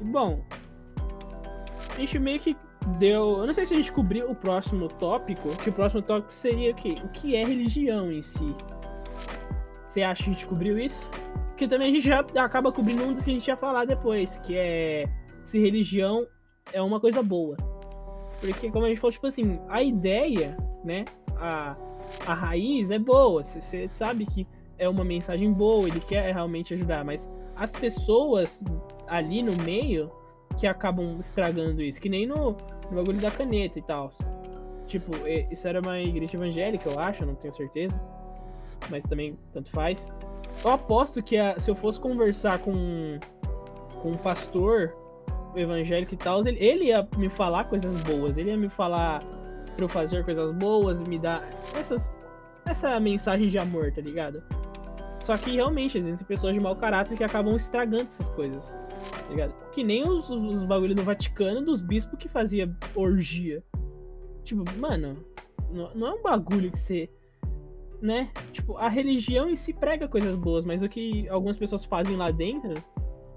Bom, a gente meio que deu. Eu não sei se a gente cobriu o próximo tópico, que o próximo tópico seria o quê? O que é religião em si? Você acha que a gente cobriu isso? que também a gente já acaba cobrindo um dos que a gente ia falar depois, que é se religião é uma coisa boa. Porque, como a gente falou, tipo assim, a ideia, né? A, a raiz é boa. Você sabe que é uma mensagem boa, ele quer realmente ajudar, mas as pessoas ali no meio que acabam estragando isso, que nem no, no bagulho da caneta e tal. Tipo, isso era uma igreja evangélica, eu acho, não tenho certeza. Mas também tanto faz. Eu aposto que a, se eu fosse conversar com, com um pastor evangélico e tal, ele, ele ia me falar coisas boas, ele ia me falar pra eu fazer coisas boas e me dar essas, essa mensagem de amor, tá ligado? Só que realmente existem pessoas de mau caráter que acabam estragando essas coisas. Tá ligado? Que nem os, os bagulho do Vaticano dos bispos que fazia orgia. Tipo, mano, não, não é um bagulho que você. Né? Tipo, a religião em si prega coisas boas, mas o que algumas pessoas fazem lá dentro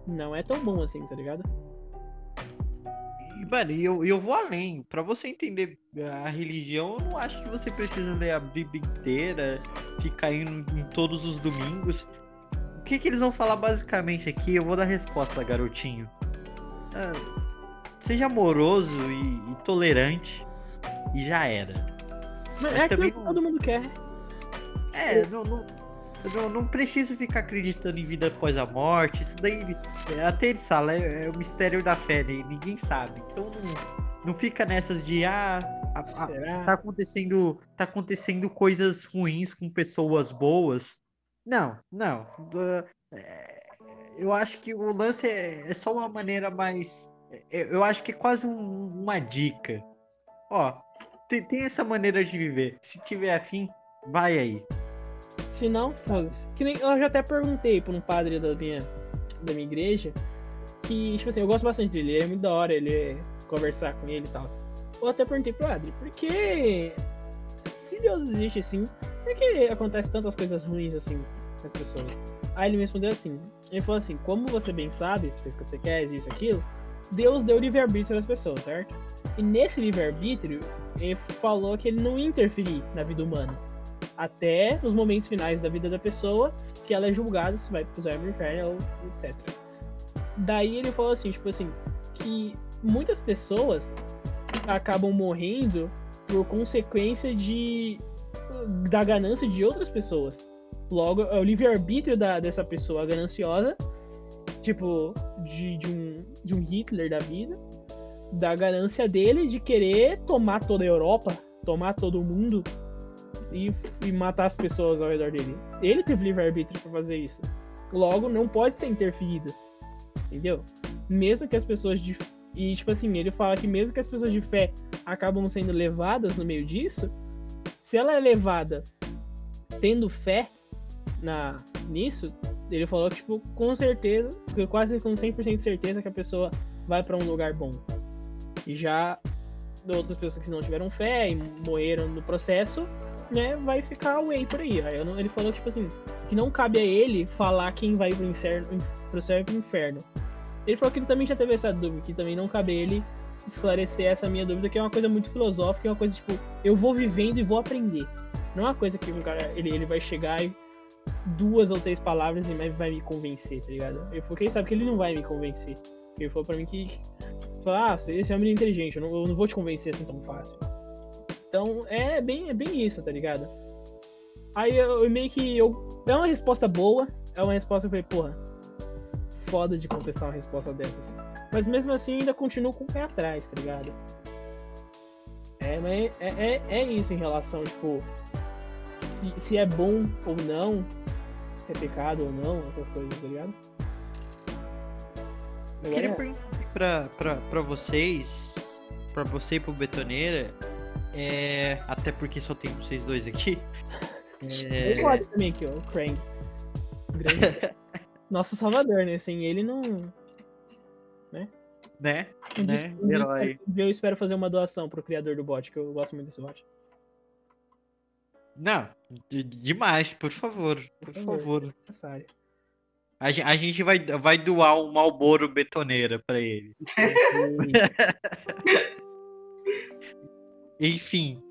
não é tão bom assim, tá ligado? E, mano, eu, eu vou além. Para você entender a religião, eu não acho que você precisa ler a Bíblia inteira, ficar indo em todos os domingos. O que, que eles vão falar basicamente aqui? Eu vou dar resposta, garotinho. Ah, seja amoroso e, e, tolerante. E já era. Mas é, é também que todo mundo quer. É, não, não, não, não precisa ficar acreditando em vida após a morte. Isso daí, é, até ele fala, é, é, o mistério da fé, né? ninguém sabe. Então não, não fica nessas de, ah, a, a, tá acontecendo, tá acontecendo coisas ruins com pessoas boas. Não, não. É, eu acho que o lance é, é só uma maneira mais. É, eu acho que é quase um, uma dica. Ó, tem, tem essa maneira de viver. Se tiver afim, vai aí. Se não, que nem eu já até perguntei para um padre da minha, da minha igreja que, tipo assim, eu gosto bastante dele, ele é muito da hora, ele é conversar com ele e tal. Eu até perguntei pro padre, por que se Deus existe assim, por que acontece tantas coisas ruins assim com as pessoas? Aí ele me respondeu assim, ele falou assim, como você bem sabe, se fez o que você quer, existe aquilo, Deus deu livre-arbítrio às pessoas, certo? E nesse livre-arbítrio, ele falou que ele não ia interferir na vida humana até os momentos finais da vida da pessoa, que ela é julgada se vai pro céu inferno, ou etc. Daí ele falou assim, tipo assim, que muitas pessoas acabam morrendo por consequência de da ganância de outras pessoas. Logo, é o livre-arbítrio dessa pessoa gananciosa, tipo, de, de, um, de um Hitler da vida, da ganância dele de querer tomar toda a Europa, tomar todo o mundo, e, e matar as pessoas ao redor dele. Ele teve livre-arbítrio para fazer isso. Logo, não pode ser interferido. Entendeu? Mesmo que as pessoas de. E, tipo assim, ele fala que mesmo que as pessoas de fé acabam sendo levadas no meio disso, se ela é levada tendo fé na nisso, ele falou que, tipo, com certeza, quase com 100% de certeza que a pessoa vai para um lugar bom. E já outras pessoas que não tiveram fé e morreram no processo, né, vai ficar away por aí. aí ele falou, tipo assim, que não cabe a ele falar quem vai pro, inferno, pro céu e pro inferno. Ele falou que ele também já teve essa dúvida, que também não cabe a ele esclarecer essa minha dúvida, que é uma coisa muito filosófica, é uma coisa tipo, eu vou vivendo e vou aprender. Não é uma coisa que um cara, ele, ele vai chegar e duas ou três palavras e vai me convencer, tá ligado? Eu falei, sabe que ele não vai me convencer. Ele falou pra mim que, ah, você é um menino inteligente, eu não, eu não vou te convencer assim tão fácil. Então é bem, é bem isso, tá ligado? Aí eu, eu meio que. Eu, é uma resposta boa, é uma resposta que eu falei, porra, foda de contestar uma resposta dessas. Mas mesmo assim ainda continuo com o pé atrás, tá ligado? É, mas é, é, é isso em relação, tipo, se, se é bom ou não, se é pecado ou não, essas coisas, tá ligado? Eu queria perguntar pra, pra, pra vocês, pra você e pro Betoneira, é, até porque só tem vocês dois aqui. É... Ele pode também aqui, ó, o Krang. Nosso salvador, né? Sem ele não. Né? Né? Um né? Herói. Eu espero fazer uma doação pro criador do bot, que eu gosto muito desse bot. Não, demais, por favor. Por, favor. É necessário. A, a gente vai, vai doar um Malboro betoneira pra ele. Enfim.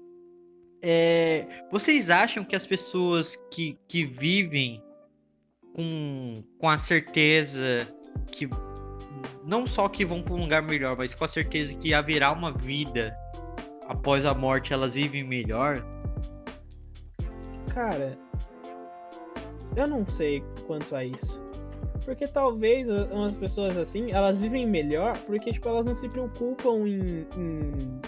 É, vocês acham que as pessoas que, que vivem com, com a certeza que não só que vão para um lugar melhor, mas com a certeza que haverá uma vida após a morte, elas vivem melhor? Cara, eu não sei quanto a isso. Porque talvez umas pessoas assim, elas vivem melhor porque, tipo, elas não se preocupam em, em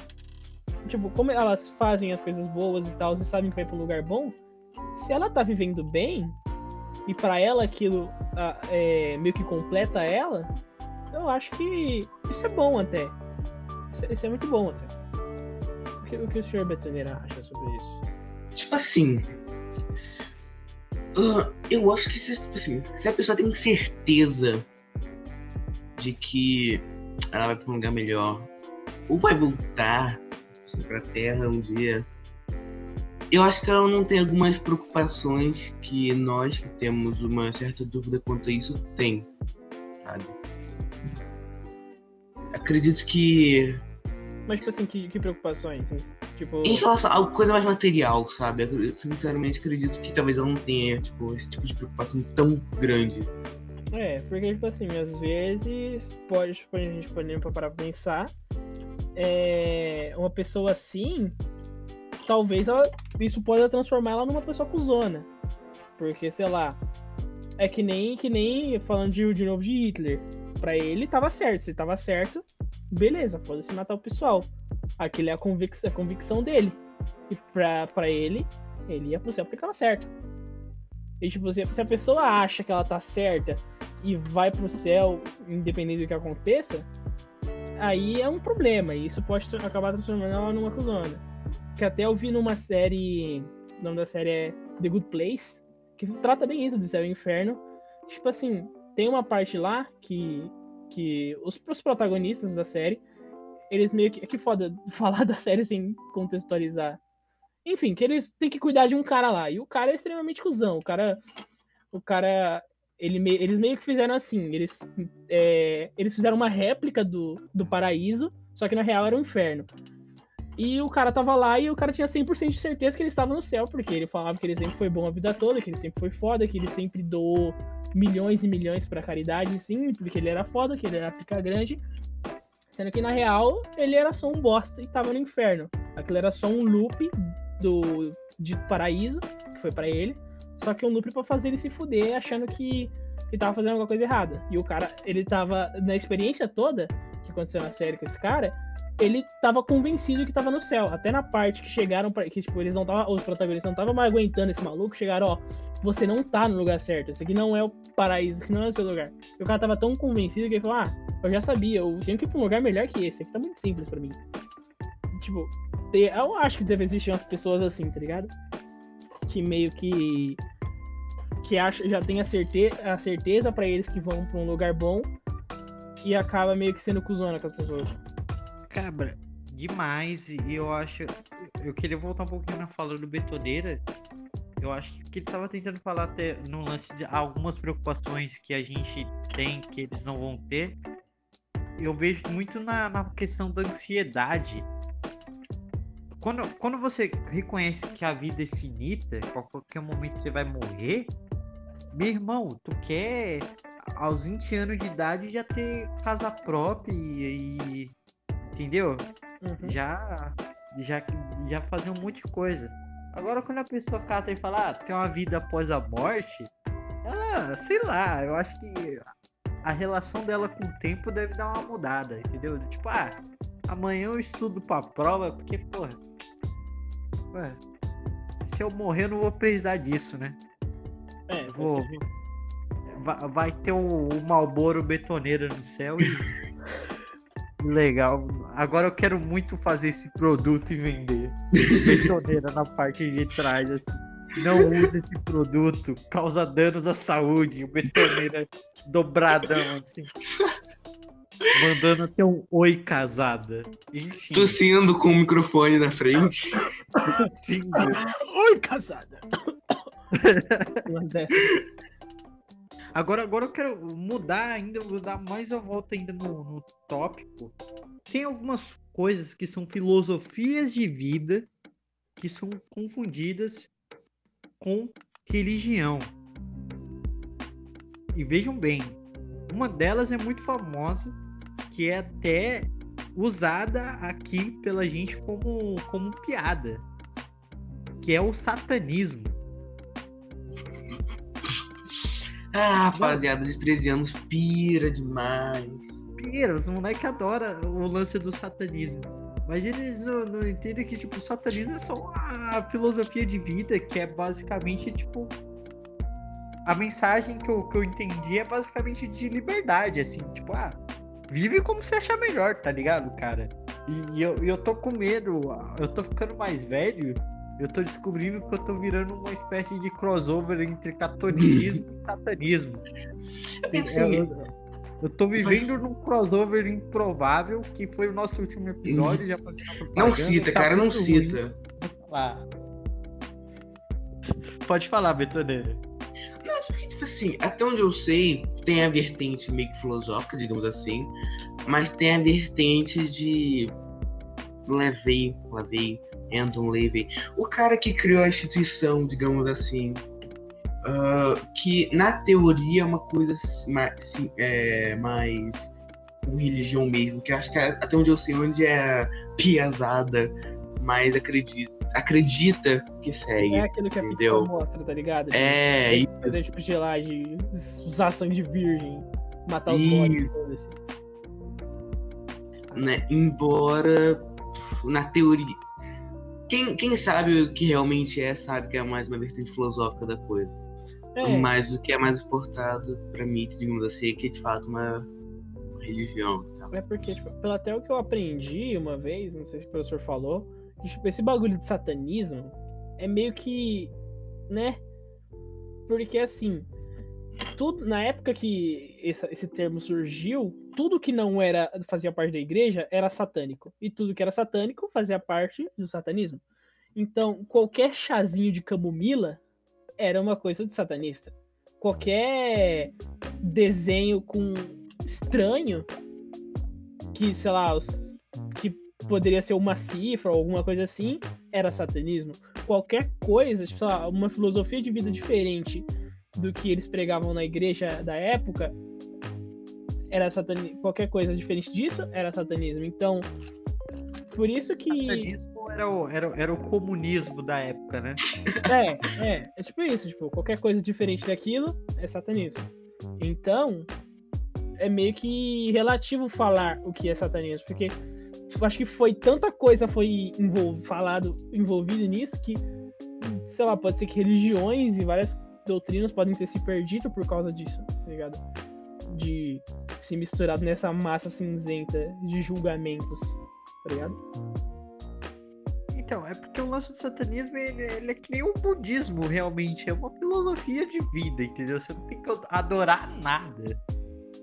tipo, como elas fazem as coisas boas e tal, e sabem que vai pra um lugar bom, se ela tá vivendo bem, e para ela aquilo é, meio que completa ela, eu acho que isso é bom até. Isso, isso é muito bom até. O que o, que o senhor Betoneira acha sobre isso? Tipo assim. Uh, eu acho que se, tipo assim, se a pessoa tem certeza de que ela vai para um lugar melhor, ou vai voltar assim, para a Terra um dia, eu acho que ela não tem algumas preocupações que nós que temos uma certa dúvida quanto a isso tem, sabe? Acredito que. Mas, tipo assim, que, que preocupações? Tipo... Em relação a coisa mais material, sabe? Eu, sinceramente acredito que talvez ela não tenha, tipo, esse tipo de preocupação tão grande. É, porque, tipo assim, às vezes, pode, tipo, a gente pode parar pra pensar, é, uma pessoa assim, talvez ela, isso possa transformar ela numa pessoa cuzona. Porque, sei lá, é que nem, que nem falando de, de novo de Hitler. Pra ele tava certo, se tava certo, beleza, pode se matar o pessoal. Aquilo é a, convic a convicção dele. E pra, pra ele, ele ia pro céu porque tava certo. E tipo, se, se a pessoa acha que ela tá certa e vai pro céu, independente do que aconteça, aí é um problema. E isso pode acabar transformando ela numa cuzona que até eu vi numa série. O nome da série é The Good Place, que trata bem isso de céu e inferno. Tipo assim, tem uma parte lá que, que os, os protagonistas da série, eles meio que. Que foda falar da série sem contextualizar. Enfim, que eles têm que cuidar de um cara lá. E o cara é extremamente cuzão. O cara. O cara. Ele, eles meio que fizeram assim. Eles, é, eles fizeram uma réplica do, do paraíso, só que na real era um inferno. E o cara tava lá e o cara tinha 100% de certeza que ele estava no céu, porque ele falava que ele sempre foi bom a vida toda, que ele sempre foi foda, que ele sempre doou milhões e milhões pra caridade, sim, porque ele era foda, que ele era pica grande. Sendo que na real ele era só um bosta e tava no inferno. Aquilo era só um loop do de paraíso, que foi para ele, só que um loop para fazer ele se fuder achando que, que tava fazendo alguma coisa errada. E o cara, ele tava na experiência toda que aconteceu na série com esse cara, ele tava convencido que tava no céu. Até na parte que chegaram para que tipo eles não tava, os protagonistas não estavam mais aguentando esse maluco, chegaram, ó, você não tá no lugar certo. Esse aqui não é o paraíso, esse aqui não é o seu lugar. E o cara tava tão convencido que ele falou: "Ah, eu já sabia, eu tenho que ir pra um lugar melhor que esse. Aqui tá muito simples para mim". Tipo, eu acho que deve existir umas pessoas assim, tá ligado? Que meio que que acha, já tem a certeza, a certeza para eles que vão para um lugar bom e acaba meio que sendo cuzona com as pessoas. Cabra, demais. E eu acho. Eu queria voltar um pouquinho na fala do Betoneira. Eu acho que ele tava tentando falar até no lance de algumas preocupações que a gente tem que eles não vão ter. Eu vejo muito na, na questão da ansiedade. Quando, quando você reconhece que a vida é finita, a qualquer momento você vai morrer, meu irmão, tu quer aos 20 anos de idade já ter casa própria e, e entendeu? Uhum. Já, já, já fazer um monte de coisa. Agora, quando a pessoa cata e fala, ah, tem uma vida após a morte, ela, sei lá, eu acho que a relação dela com o tempo deve dar uma mudada, entendeu? Tipo, ah, amanhã eu estudo pra prova, porque, porra, ué, se eu morrer, eu não vou precisar disso, né? É, vou. Vai, vai ter o, o Malboro betoneira no céu e. Legal. Agora eu quero muito fazer esse produto e vender. Betoneira na parte de trás. Assim. Não use esse produto, causa danos à saúde. O betoneira dobradão, assim. Mandando até um oi casada. Enfim. Tossindo com o microfone na frente. Oi casada. Agora, agora eu quero mudar ainda, vou dar mais a volta ainda no, no tópico. Tem algumas coisas que são filosofias de vida que são confundidas com religião. e vejam bem, uma delas é muito famosa, que é até usada aqui pela gente como, como piada, que é o satanismo. Ah, rapaziada de 13 anos pira demais. Pira, os moleques adoram o lance do satanismo. Mas eles não, não entendem que, tipo, o satanismo é só uma filosofia de vida, que é basicamente, tipo. A mensagem que eu, que eu entendi é basicamente de liberdade, assim, tipo, ah, vive como você achar melhor, tá ligado, cara? E, e eu, eu tô com medo, eu tô ficando mais velho, eu tô descobrindo que eu tô virando uma espécie de crossover entre catolicismo e satanismo. É assim, Eu, eu tô vivendo num crossover improvável, que foi o nosso último episódio. Já não cita, tá cara, não cita. Pode falar, Betoneira. Não, porque, tipo assim, até onde eu sei, tem a vertente meio que filosófica, digamos assim, mas tem a vertente de Levei, Levei, Andon Levey, o cara que criou a instituição, digamos assim, ah, que na teoria é uma coisa assim, mais, sim, é, mais com religião mesmo, que acho que até onde eu sei, onde é piazada, mas acredita, acredita que segue. É aquilo que a ficção mostra, tá ligado? É, De fazer, isso. tipo, gelar, de usar sangue de virgem, matar os bodes, foda-se. né? Embora na teoria. Quem, quem sabe o que realmente é, sabe que é mais uma vertente filosófica da coisa. É, Mas o que é mais importado pra mim, digamos assim, é que é de fato uma religião. tal. é porque, tipo, pelo até o que eu aprendi uma vez, não sei se o professor falou, que, tipo, esse bagulho de satanismo é meio que, né? Porque assim, tudo na época que essa- esse termo surgiu, tudo que não era fazia parte da igreja era satânico e tudo que era satânico fazia parte do satanismo. Então, qualquer chazinho de camomila era uma coisa de satanista. Qualquer desenho com estranho que, sei lá, os- que poderia ser uma cifra ou alguma coisa assim, era satanismo. Qualquer coisa, tipo, sei lá, uma filosofia de vida diferente do que eles pregavam na igreja da época, era satanismo. Qualquer coisa diferente disso era satanismo. Então, por isso que. Satanismo era o, era, era o comunismo da época, né? É, é, é tipo isso, tipo, qualquer coisa diferente daquilo é satanismo. Então, é meio que relativo falar o que é satanismo, porque tipo, acho que foi tanta coisa foi envol falado, envolvido nisso que, sei lá, pode ser que religiões e várias doutrinas podem ter se perdido por causa disso, tá ligado? De se misturado nessa massa cinzenta de julgamentos, tá ligado? Então, é porque o lance do satanismo, ele, ele é que nem o budismo, realmente. É uma filosofia de vida, entendeu? Você não tem que adorar nada.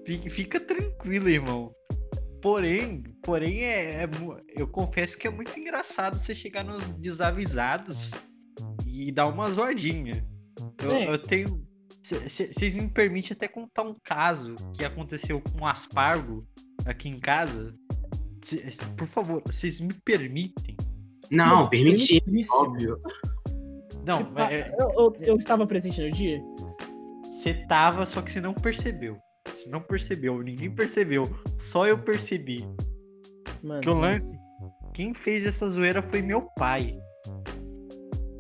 Fica, fica tranquilo, irmão. Porém, porém é, é eu confesso que é muito engraçado você chegar nos desavisados e dar uma zordinha. Eu, É. eu tenho. Vocês me permitem até contar um caso que aconteceu com um aspargo aqui em casa? Cê- Por favor, vocês me permitem? Não, permitido, Permitíssimo. óbvio. Não, Tipo, ah, é, eu, eu- eu estava presente no dia? Você tava, só que você não percebeu. Você não percebeu, ninguém percebeu. Só eu percebi. Mano, Que o lance, quem fez essa zoeira foi meu pai.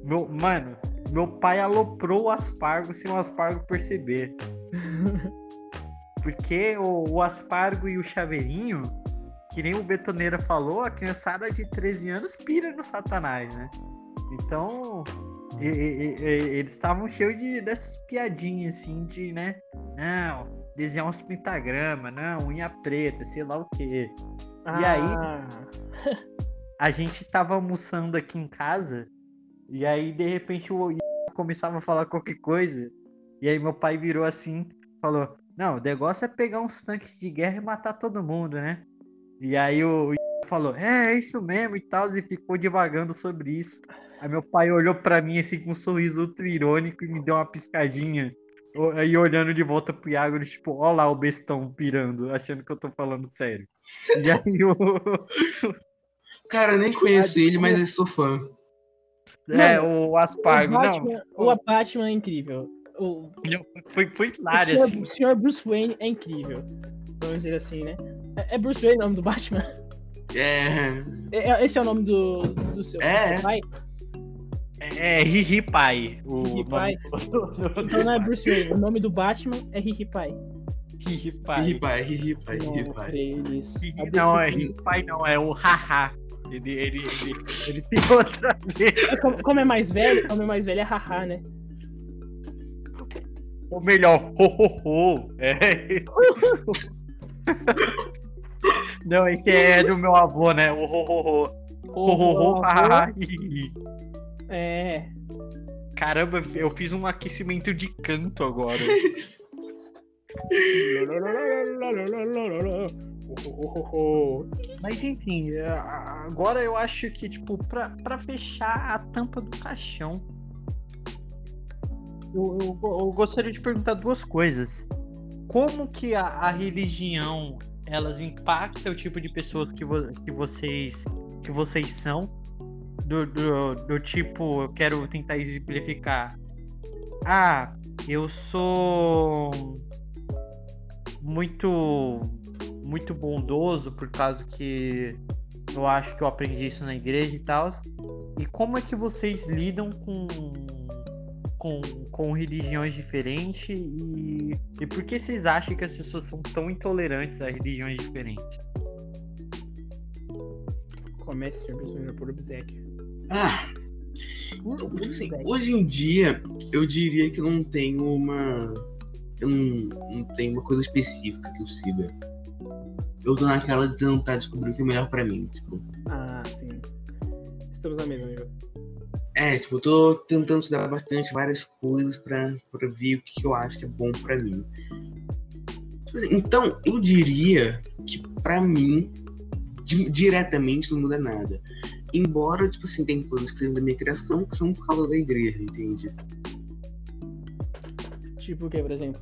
Meu, mano, meu pai aloprou o aspargo sem o aspargo perceber. Porque o, o aspargo e o chaveirinho, que nem o betoneira falou, a criançada de 13 anos pira no satanás, né? Então, e- e- e- eles estavam cheios de, dessas piadinhas assim, de, né? Não, desenhar uns pentagrama, não, unha preta, sei lá o quê. E aí? Ah, a gente tava almoçando aqui em casa e aí de repente o começava a falar qualquer coisa e aí meu pai virou assim, falou: "Não, o negócio é pegar uns tanques de guerra e matar todo mundo, né?" E aí o falou: "É, é isso mesmo" e tal, e ficou divagando sobre isso. Aí meu pai olhou pra mim assim com um sorriso ultra irônico e me deu uma piscadinha. Aí olhando de volta pro Iago, ele, tipo, ó lá o bestão pirando, achando que eu tô falando sério. E aí o, Cara, eu nem conheço ele, mas eu sou fã. É, o Aspargo. o Não, o Batman é incrível. O, Foi, foi hilário, o, senhor, assim. o senhor Bruce Wayne é incrível. Vamos dizer assim, né? É, é Bruce Wayne o nome do Batman? É. É- é- esse é o nome do, do seu É. pai? É Riri Pai. O Riri nome Pai. do- Então não é Bruce Wayne. O nome do Batman é Ricky Pai. Riri Pai. Não, ripai. peraí, eles- Riri Não, é Riri Pai não, é o Haha. Ele, ele, ele, ele tem outra vez. É, como, como é mais velho, como é mais velho é haha, né? Ou melhor, ho, ho, ho. É esse. Não, esse é do meu avô, né? O ho, ho, ho. Ho, ho, ho, haha. É. Caramba, eu fiz um aquecimento de canto agora. Mas enfim, é, agora eu acho que, tipo, pra, pra fechar a tampa do caixão, eu, eu, eu gostaria de perguntar duas coisas. Como que a, a religião elas impacta o tipo de pessoas que, vo- que vocês que vocês são? Do, do, do tipo, eu quero tentar exemplificar. Ah, eu sou muito muito bondoso por causa que eu acho que eu aprendi isso na igreja e tal. E como é que vocês lidam com com, com religiões diferentes e, e por que vocês acham que as pessoas são tão intolerantes a religiões diferentes? Comece, por obsequio. Ah, então, tipo assim, hoje em dia, eu diria que eu não tenho uma. Eu não, não tenho uma coisa específica que eu siga. Eu tô naquela de tentar descobrir o que é melhor pra mim. Tipo, Ah, sim. Estamos na mesma, amigo. é, tipo, eu tô tentando estudar bastante várias coisas pra, pra ver o que, eu acho que é bom pra mim. Tipo assim, então, eu diria que pra mim, di- diretamente não muda nada. Embora, tipo assim, tem coisas que sejam da minha criação que são por causa da igreja, entende? Tipo o que, por exemplo?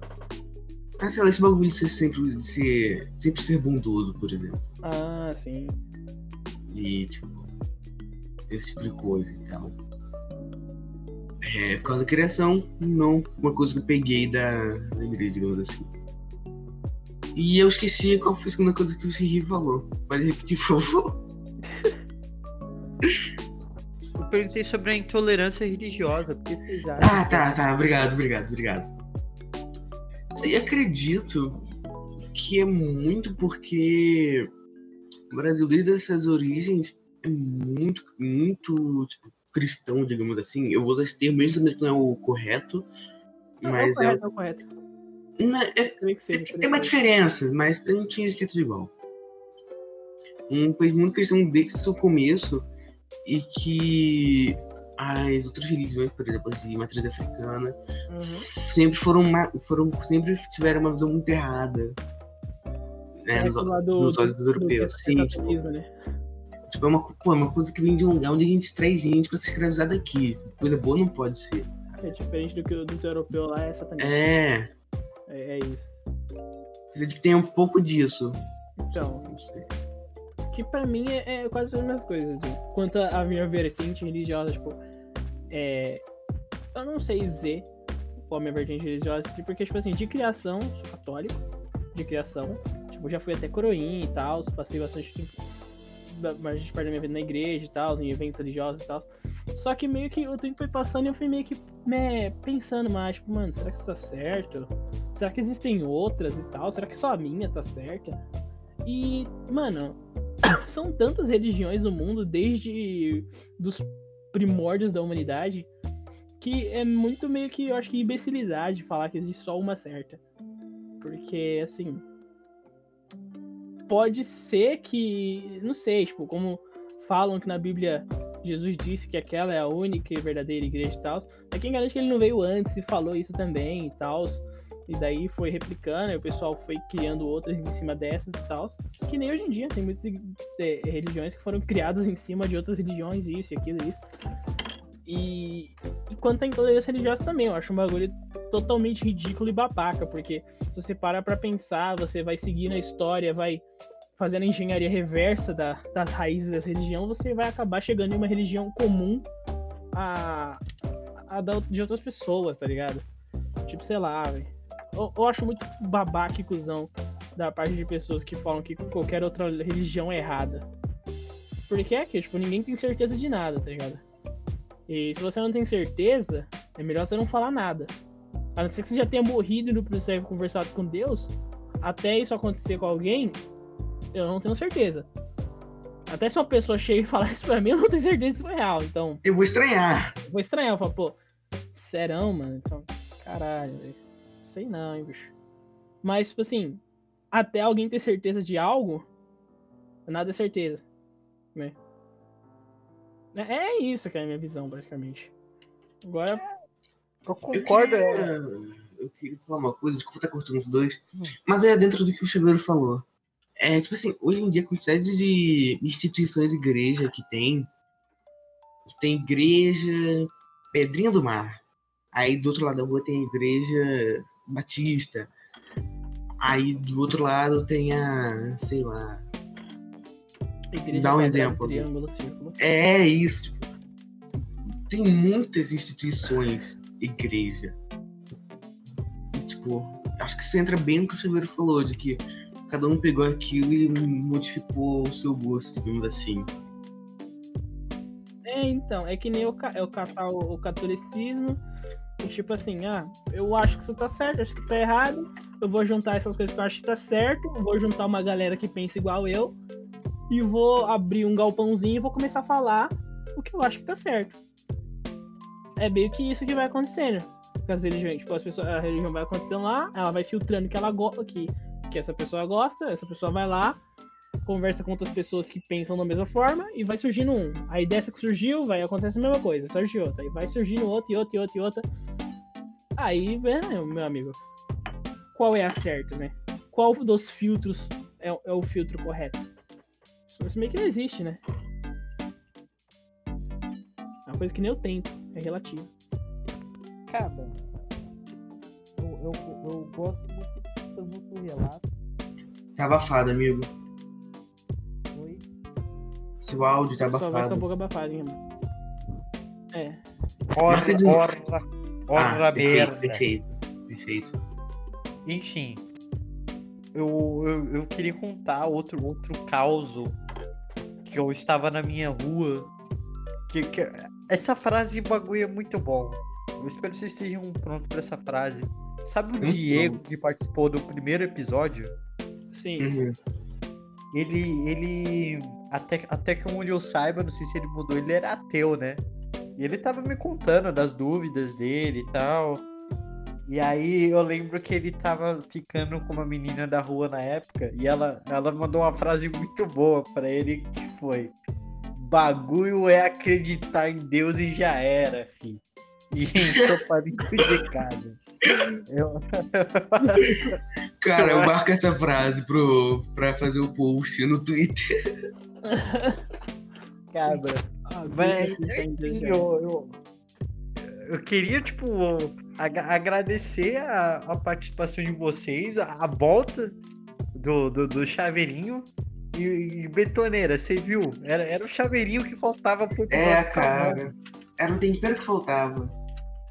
Ah, sei lá, esse bagulho de ser sempre, de ser, sempre ser bondoso, por exemplo. Ah, sim. E, tipo, esse tipo de coisa e tal. É, por causa da criação, não uma coisa que eu peguei da, da igreja, digamos assim. E eu esqueci qual foi a segunda coisa que o Siri falou. Pode repetir, por favor. Eu perguntei sobre a intolerância religiosa, porque vocês acham Ah, tá, tá. Obrigado, obrigado, obrigado. Sim, acredito que é muito porque o Brasil, desde essas origens, é muito, muito tipo, cristão, digamos assim. Eu vou usar esse termo, mesmo sabendo que não é o correto, mas é é, o correto, é o correto. não, é, Creio que seja. tem uma diferença, mas eu não tinha escrito igual. Um país muito cristão desde o começo e que as outras religiões, por exemplo, as de matriz africana, Uhum. sempre foram, foram sempre tiveram uma visão muito errada. Né, É nos, do- nos olhos dos do europeus. Sim, tipo, né? tipo, é uma, pô, é uma coisa que vem de um lugar onde a gente traz gente pra se escravizar daqui. Coisa boa não pode ser. É diferente do que o dos europeus lá, é satanista. É, É, é isso. acredito que tem um pouco disso. Então, Não sei. Que pra mim é, é quase as mesmas coisas. Tipo, quanto à minha vertente religiosa, tipo, é. Eu não sei dizer qual a minha vertente religiosa, tipo, porque, tipo assim, de criação, sou católico, de criação. Tipo, já fui até coroinha e tal, passei bastante tempo, bastante parte da minha vida na igreja e tal, em eventos religiosos e tal. Só que meio que o tempo foi passando e eu fui meio que né, pensando mais, tipo, mano, será que isso tá certo? Será que existem outras e tal? Será que só a minha tá certa? E, mano, são tantas religiões no mundo desde dos primórdios da humanidade que é muito meio que eu acho que imbecilidade falar que existe só uma certa. Porque assim, pode ser que, não sei, tipo, como falam que na Bíblia Jesus disse que aquela é a única e verdadeira igreja e tal. Mas quem garante que ele não veio antes e falou isso também e tal. E daí foi replicando, e o pessoal foi criando outras em cima dessas e tal. Que nem hoje em dia, tem muitas eh, religiões que foram criadas em cima de outras religiões, isso e aquilo e isso. E, e quanto à intolerância religiosa também, eu acho um bagulho totalmente ridículo e babaca, porque se você para pra pensar, você vai seguindo a história, vai fazendo a engenharia reversa da- das raízes dessa religião, você vai acabar chegando em uma religião comum a, a da- de outras pessoas, tá ligado? Tipo, sei lá, velho. Eu, eu acho muito babaca e cuzão da parte de pessoas que falam que qualquer outra religião é errada. Porque é que, tipo, ninguém tem certeza de nada, tá ligado? E se você não tem certeza, é melhor você não falar nada. A não ser que você já tenha morrido e no processo conversado com Deus, até isso acontecer com alguém, eu não tenho certeza. Até se uma pessoa chega e falar isso pra mim, eu não tenho certeza se foi real. Então, Eu vou estranhar. eu vou estranhar. Eu falo, pô, serão, mano? Então, caralho, velho. Sei não, hein, bicho. Mas, tipo assim, até alguém ter certeza de algo, nada é certeza. Né? É é isso que é a minha visão, praticamente. Agora, Eu Eu concordo. queria, é, eu queria falar uma coisa, desculpa estar cortando os dois, mas é dentro do que o Chaveiro falou. É, tipo assim, hoje em dia a quantidade de instituições e igreja que tem. Tem igreja Pedrinha do Mar. Aí do outro lado da rua tem a igreja Batista. Aí do outro lado tem a. sei lá. Dá um exemplo. triângulo, círculo. É isso, tipo. Tem muitas instituições, igreja. E, tipo, acho que isso entra bem no que o Chaveiro falou, de que cada um pegou aquilo e modificou o seu gosto, digamos assim. É, então, é que nem o, é o, o catolicismo. Tipo assim, ah, eu acho que isso tá certo, acho que tá errado. Eu vou juntar essas coisas que eu acho que tá certo. Vou juntar uma galera que pensa igual eu. E vou abrir um galpãozinho e vou começar a falar o que eu acho que tá certo. É meio que isso que vai acontecendo. Com as religiões. Tipo, as pessoas, a religião vai acontecendo lá, ela vai filtrando que ela gosta, que, que essa pessoa gosta, essa pessoa vai lá, conversa com outras pessoas que pensam da mesma forma e vai surgindo um. Aí dessa que surgiu, vai acontecer a mesma coisa, surge outra. Aí vai surgindo outra e outra e outra e outra. Aí, é, meu amigo, qual é a certo, né? Qual dos filtros é, é o filtro correto? Isso meio que não existe, né? É uma coisa que nem eu tento, é relativo. Cara, eu, eu, eu gosto muito do muito relato. Tá abafado, amigo. Seu áudio tá Só vai essa abafado. boca abafada, hein, mano? É. Ora, Marca de- ora, ora Ah, perfeito, merda. perfeito, perfeito. Enfim, eu, eu, eu queria contar outro, outro caos que eu estava na minha rua. Que, que- essa frase de bagulho é muito bom. Eu espero que vocês estejam prontos para essa frase. Sabe o Muito Diego bom. que participou do primeiro episódio? Sim. Uhum. Ele, ele até, até que onde eu saiba, não sei se ele mudou, ele era ateu, né? E ele tava me contando das dúvidas dele e tal. E aí eu lembro que ele tava ficando com uma menina da rua na época e ela, ela mandou uma frase muito boa pra ele que foi: Bagulho é acreditar em Deus e já era, fi. E dentro de casa. Eu, Cara, eu marco essa frase pro, pra fazer o post no Twitter. cara, Ah, Mas, eu eu, eu, queria, tipo, aga- agradecer a, a participação de vocês, a, a volta do, do, do chaveirinho. E, e betoneira, você viu? Era, era o chaveirinho que faltava pro É, acabar. cara. Era um tempero que faltava.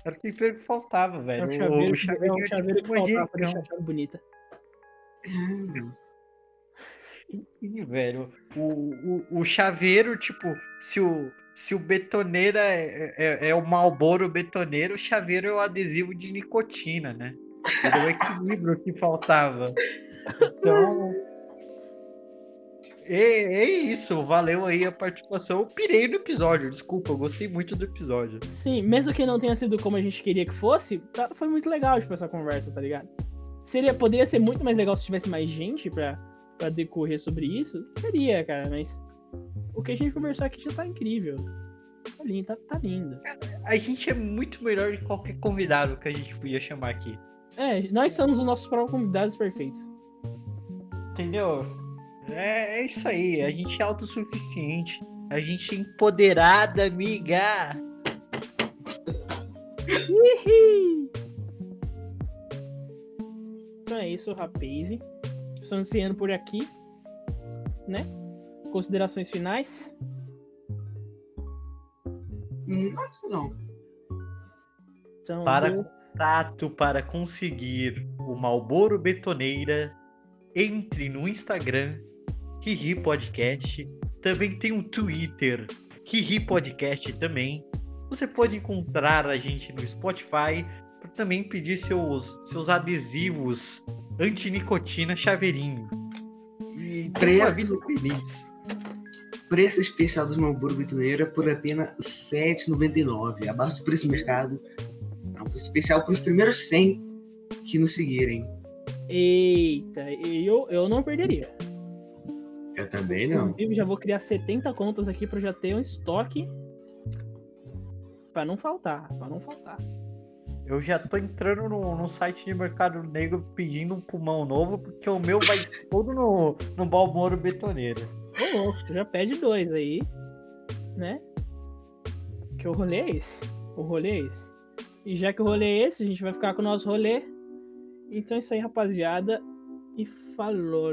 Era o tempero que faltava, É velho. o chaveiro, o que- é o chaveiro que tipo, faltava pra gestão. deixar a chave bonita. Sim, velho. O, o, o chaveiro, tipo, se o, se o betoneira é, é, é o Malboro betoneiro, o chaveiro é o adesivo de nicotina, né? Era o equilíbrio que faltava. Então. É, é isso, valeu aí a participação. Eu pirei no episódio, desculpa, eu gostei muito do episódio. Sim, mesmo que não tenha sido como a gente queria que fosse, tá- foi muito legal, tipo, essa conversa, tá ligado? Seria, poderia ser muito mais legal se tivesse mais gente pra, pra decorrer sobre isso. Seria, cara, mas o que a gente conversou aqui já tá incrível. Tá lindo, tá, tá lindo. A gente é muito melhor que qualquer convidado que a gente podia chamar aqui. É, nós somos os nossos próprios convidados perfeitos. Entendeu? É, é isso aí, a gente é autossuficiente. A gente é empoderada, amiga. Então é isso, rapaz. Estamos encerrando por aqui, né? Considerações finais? Hum, acho que não. Então, Para, vou- contato para conseguir o Malboro Betoneira, entre no Instagram, Riri Podcast. Também tem um Twitter, Riri Podcast também. Você pode encontrar a gente no Spotify para também pedir seus, seus adesivos anti-nicotina chaveirinho. E vida feliz. Preço especial dos Malboro Betoneira por apenas R$ 7,99. Abaixo do preço do mercado. É um preço especial para os primeiros 100 que nos seguirem. Eita, eu, eu não perderia. Eu também não. Inclusive, já vou criar 70 contas aqui pra eu já ter um estoque. Pra não faltar, pra não faltar. Eu já tô entrando no, no site de Mercado Negro pedindo um pulmão novo, porque o meu vai todo no, no Balmoro Betoneira. Ô louco, tu já pede dois aí, né? Que o rolê é esse. O rolê é esse. E já que o rolê é esse, a gente vai ficar com o nosso rolê. Então é isso aí, rapaziada. E falou.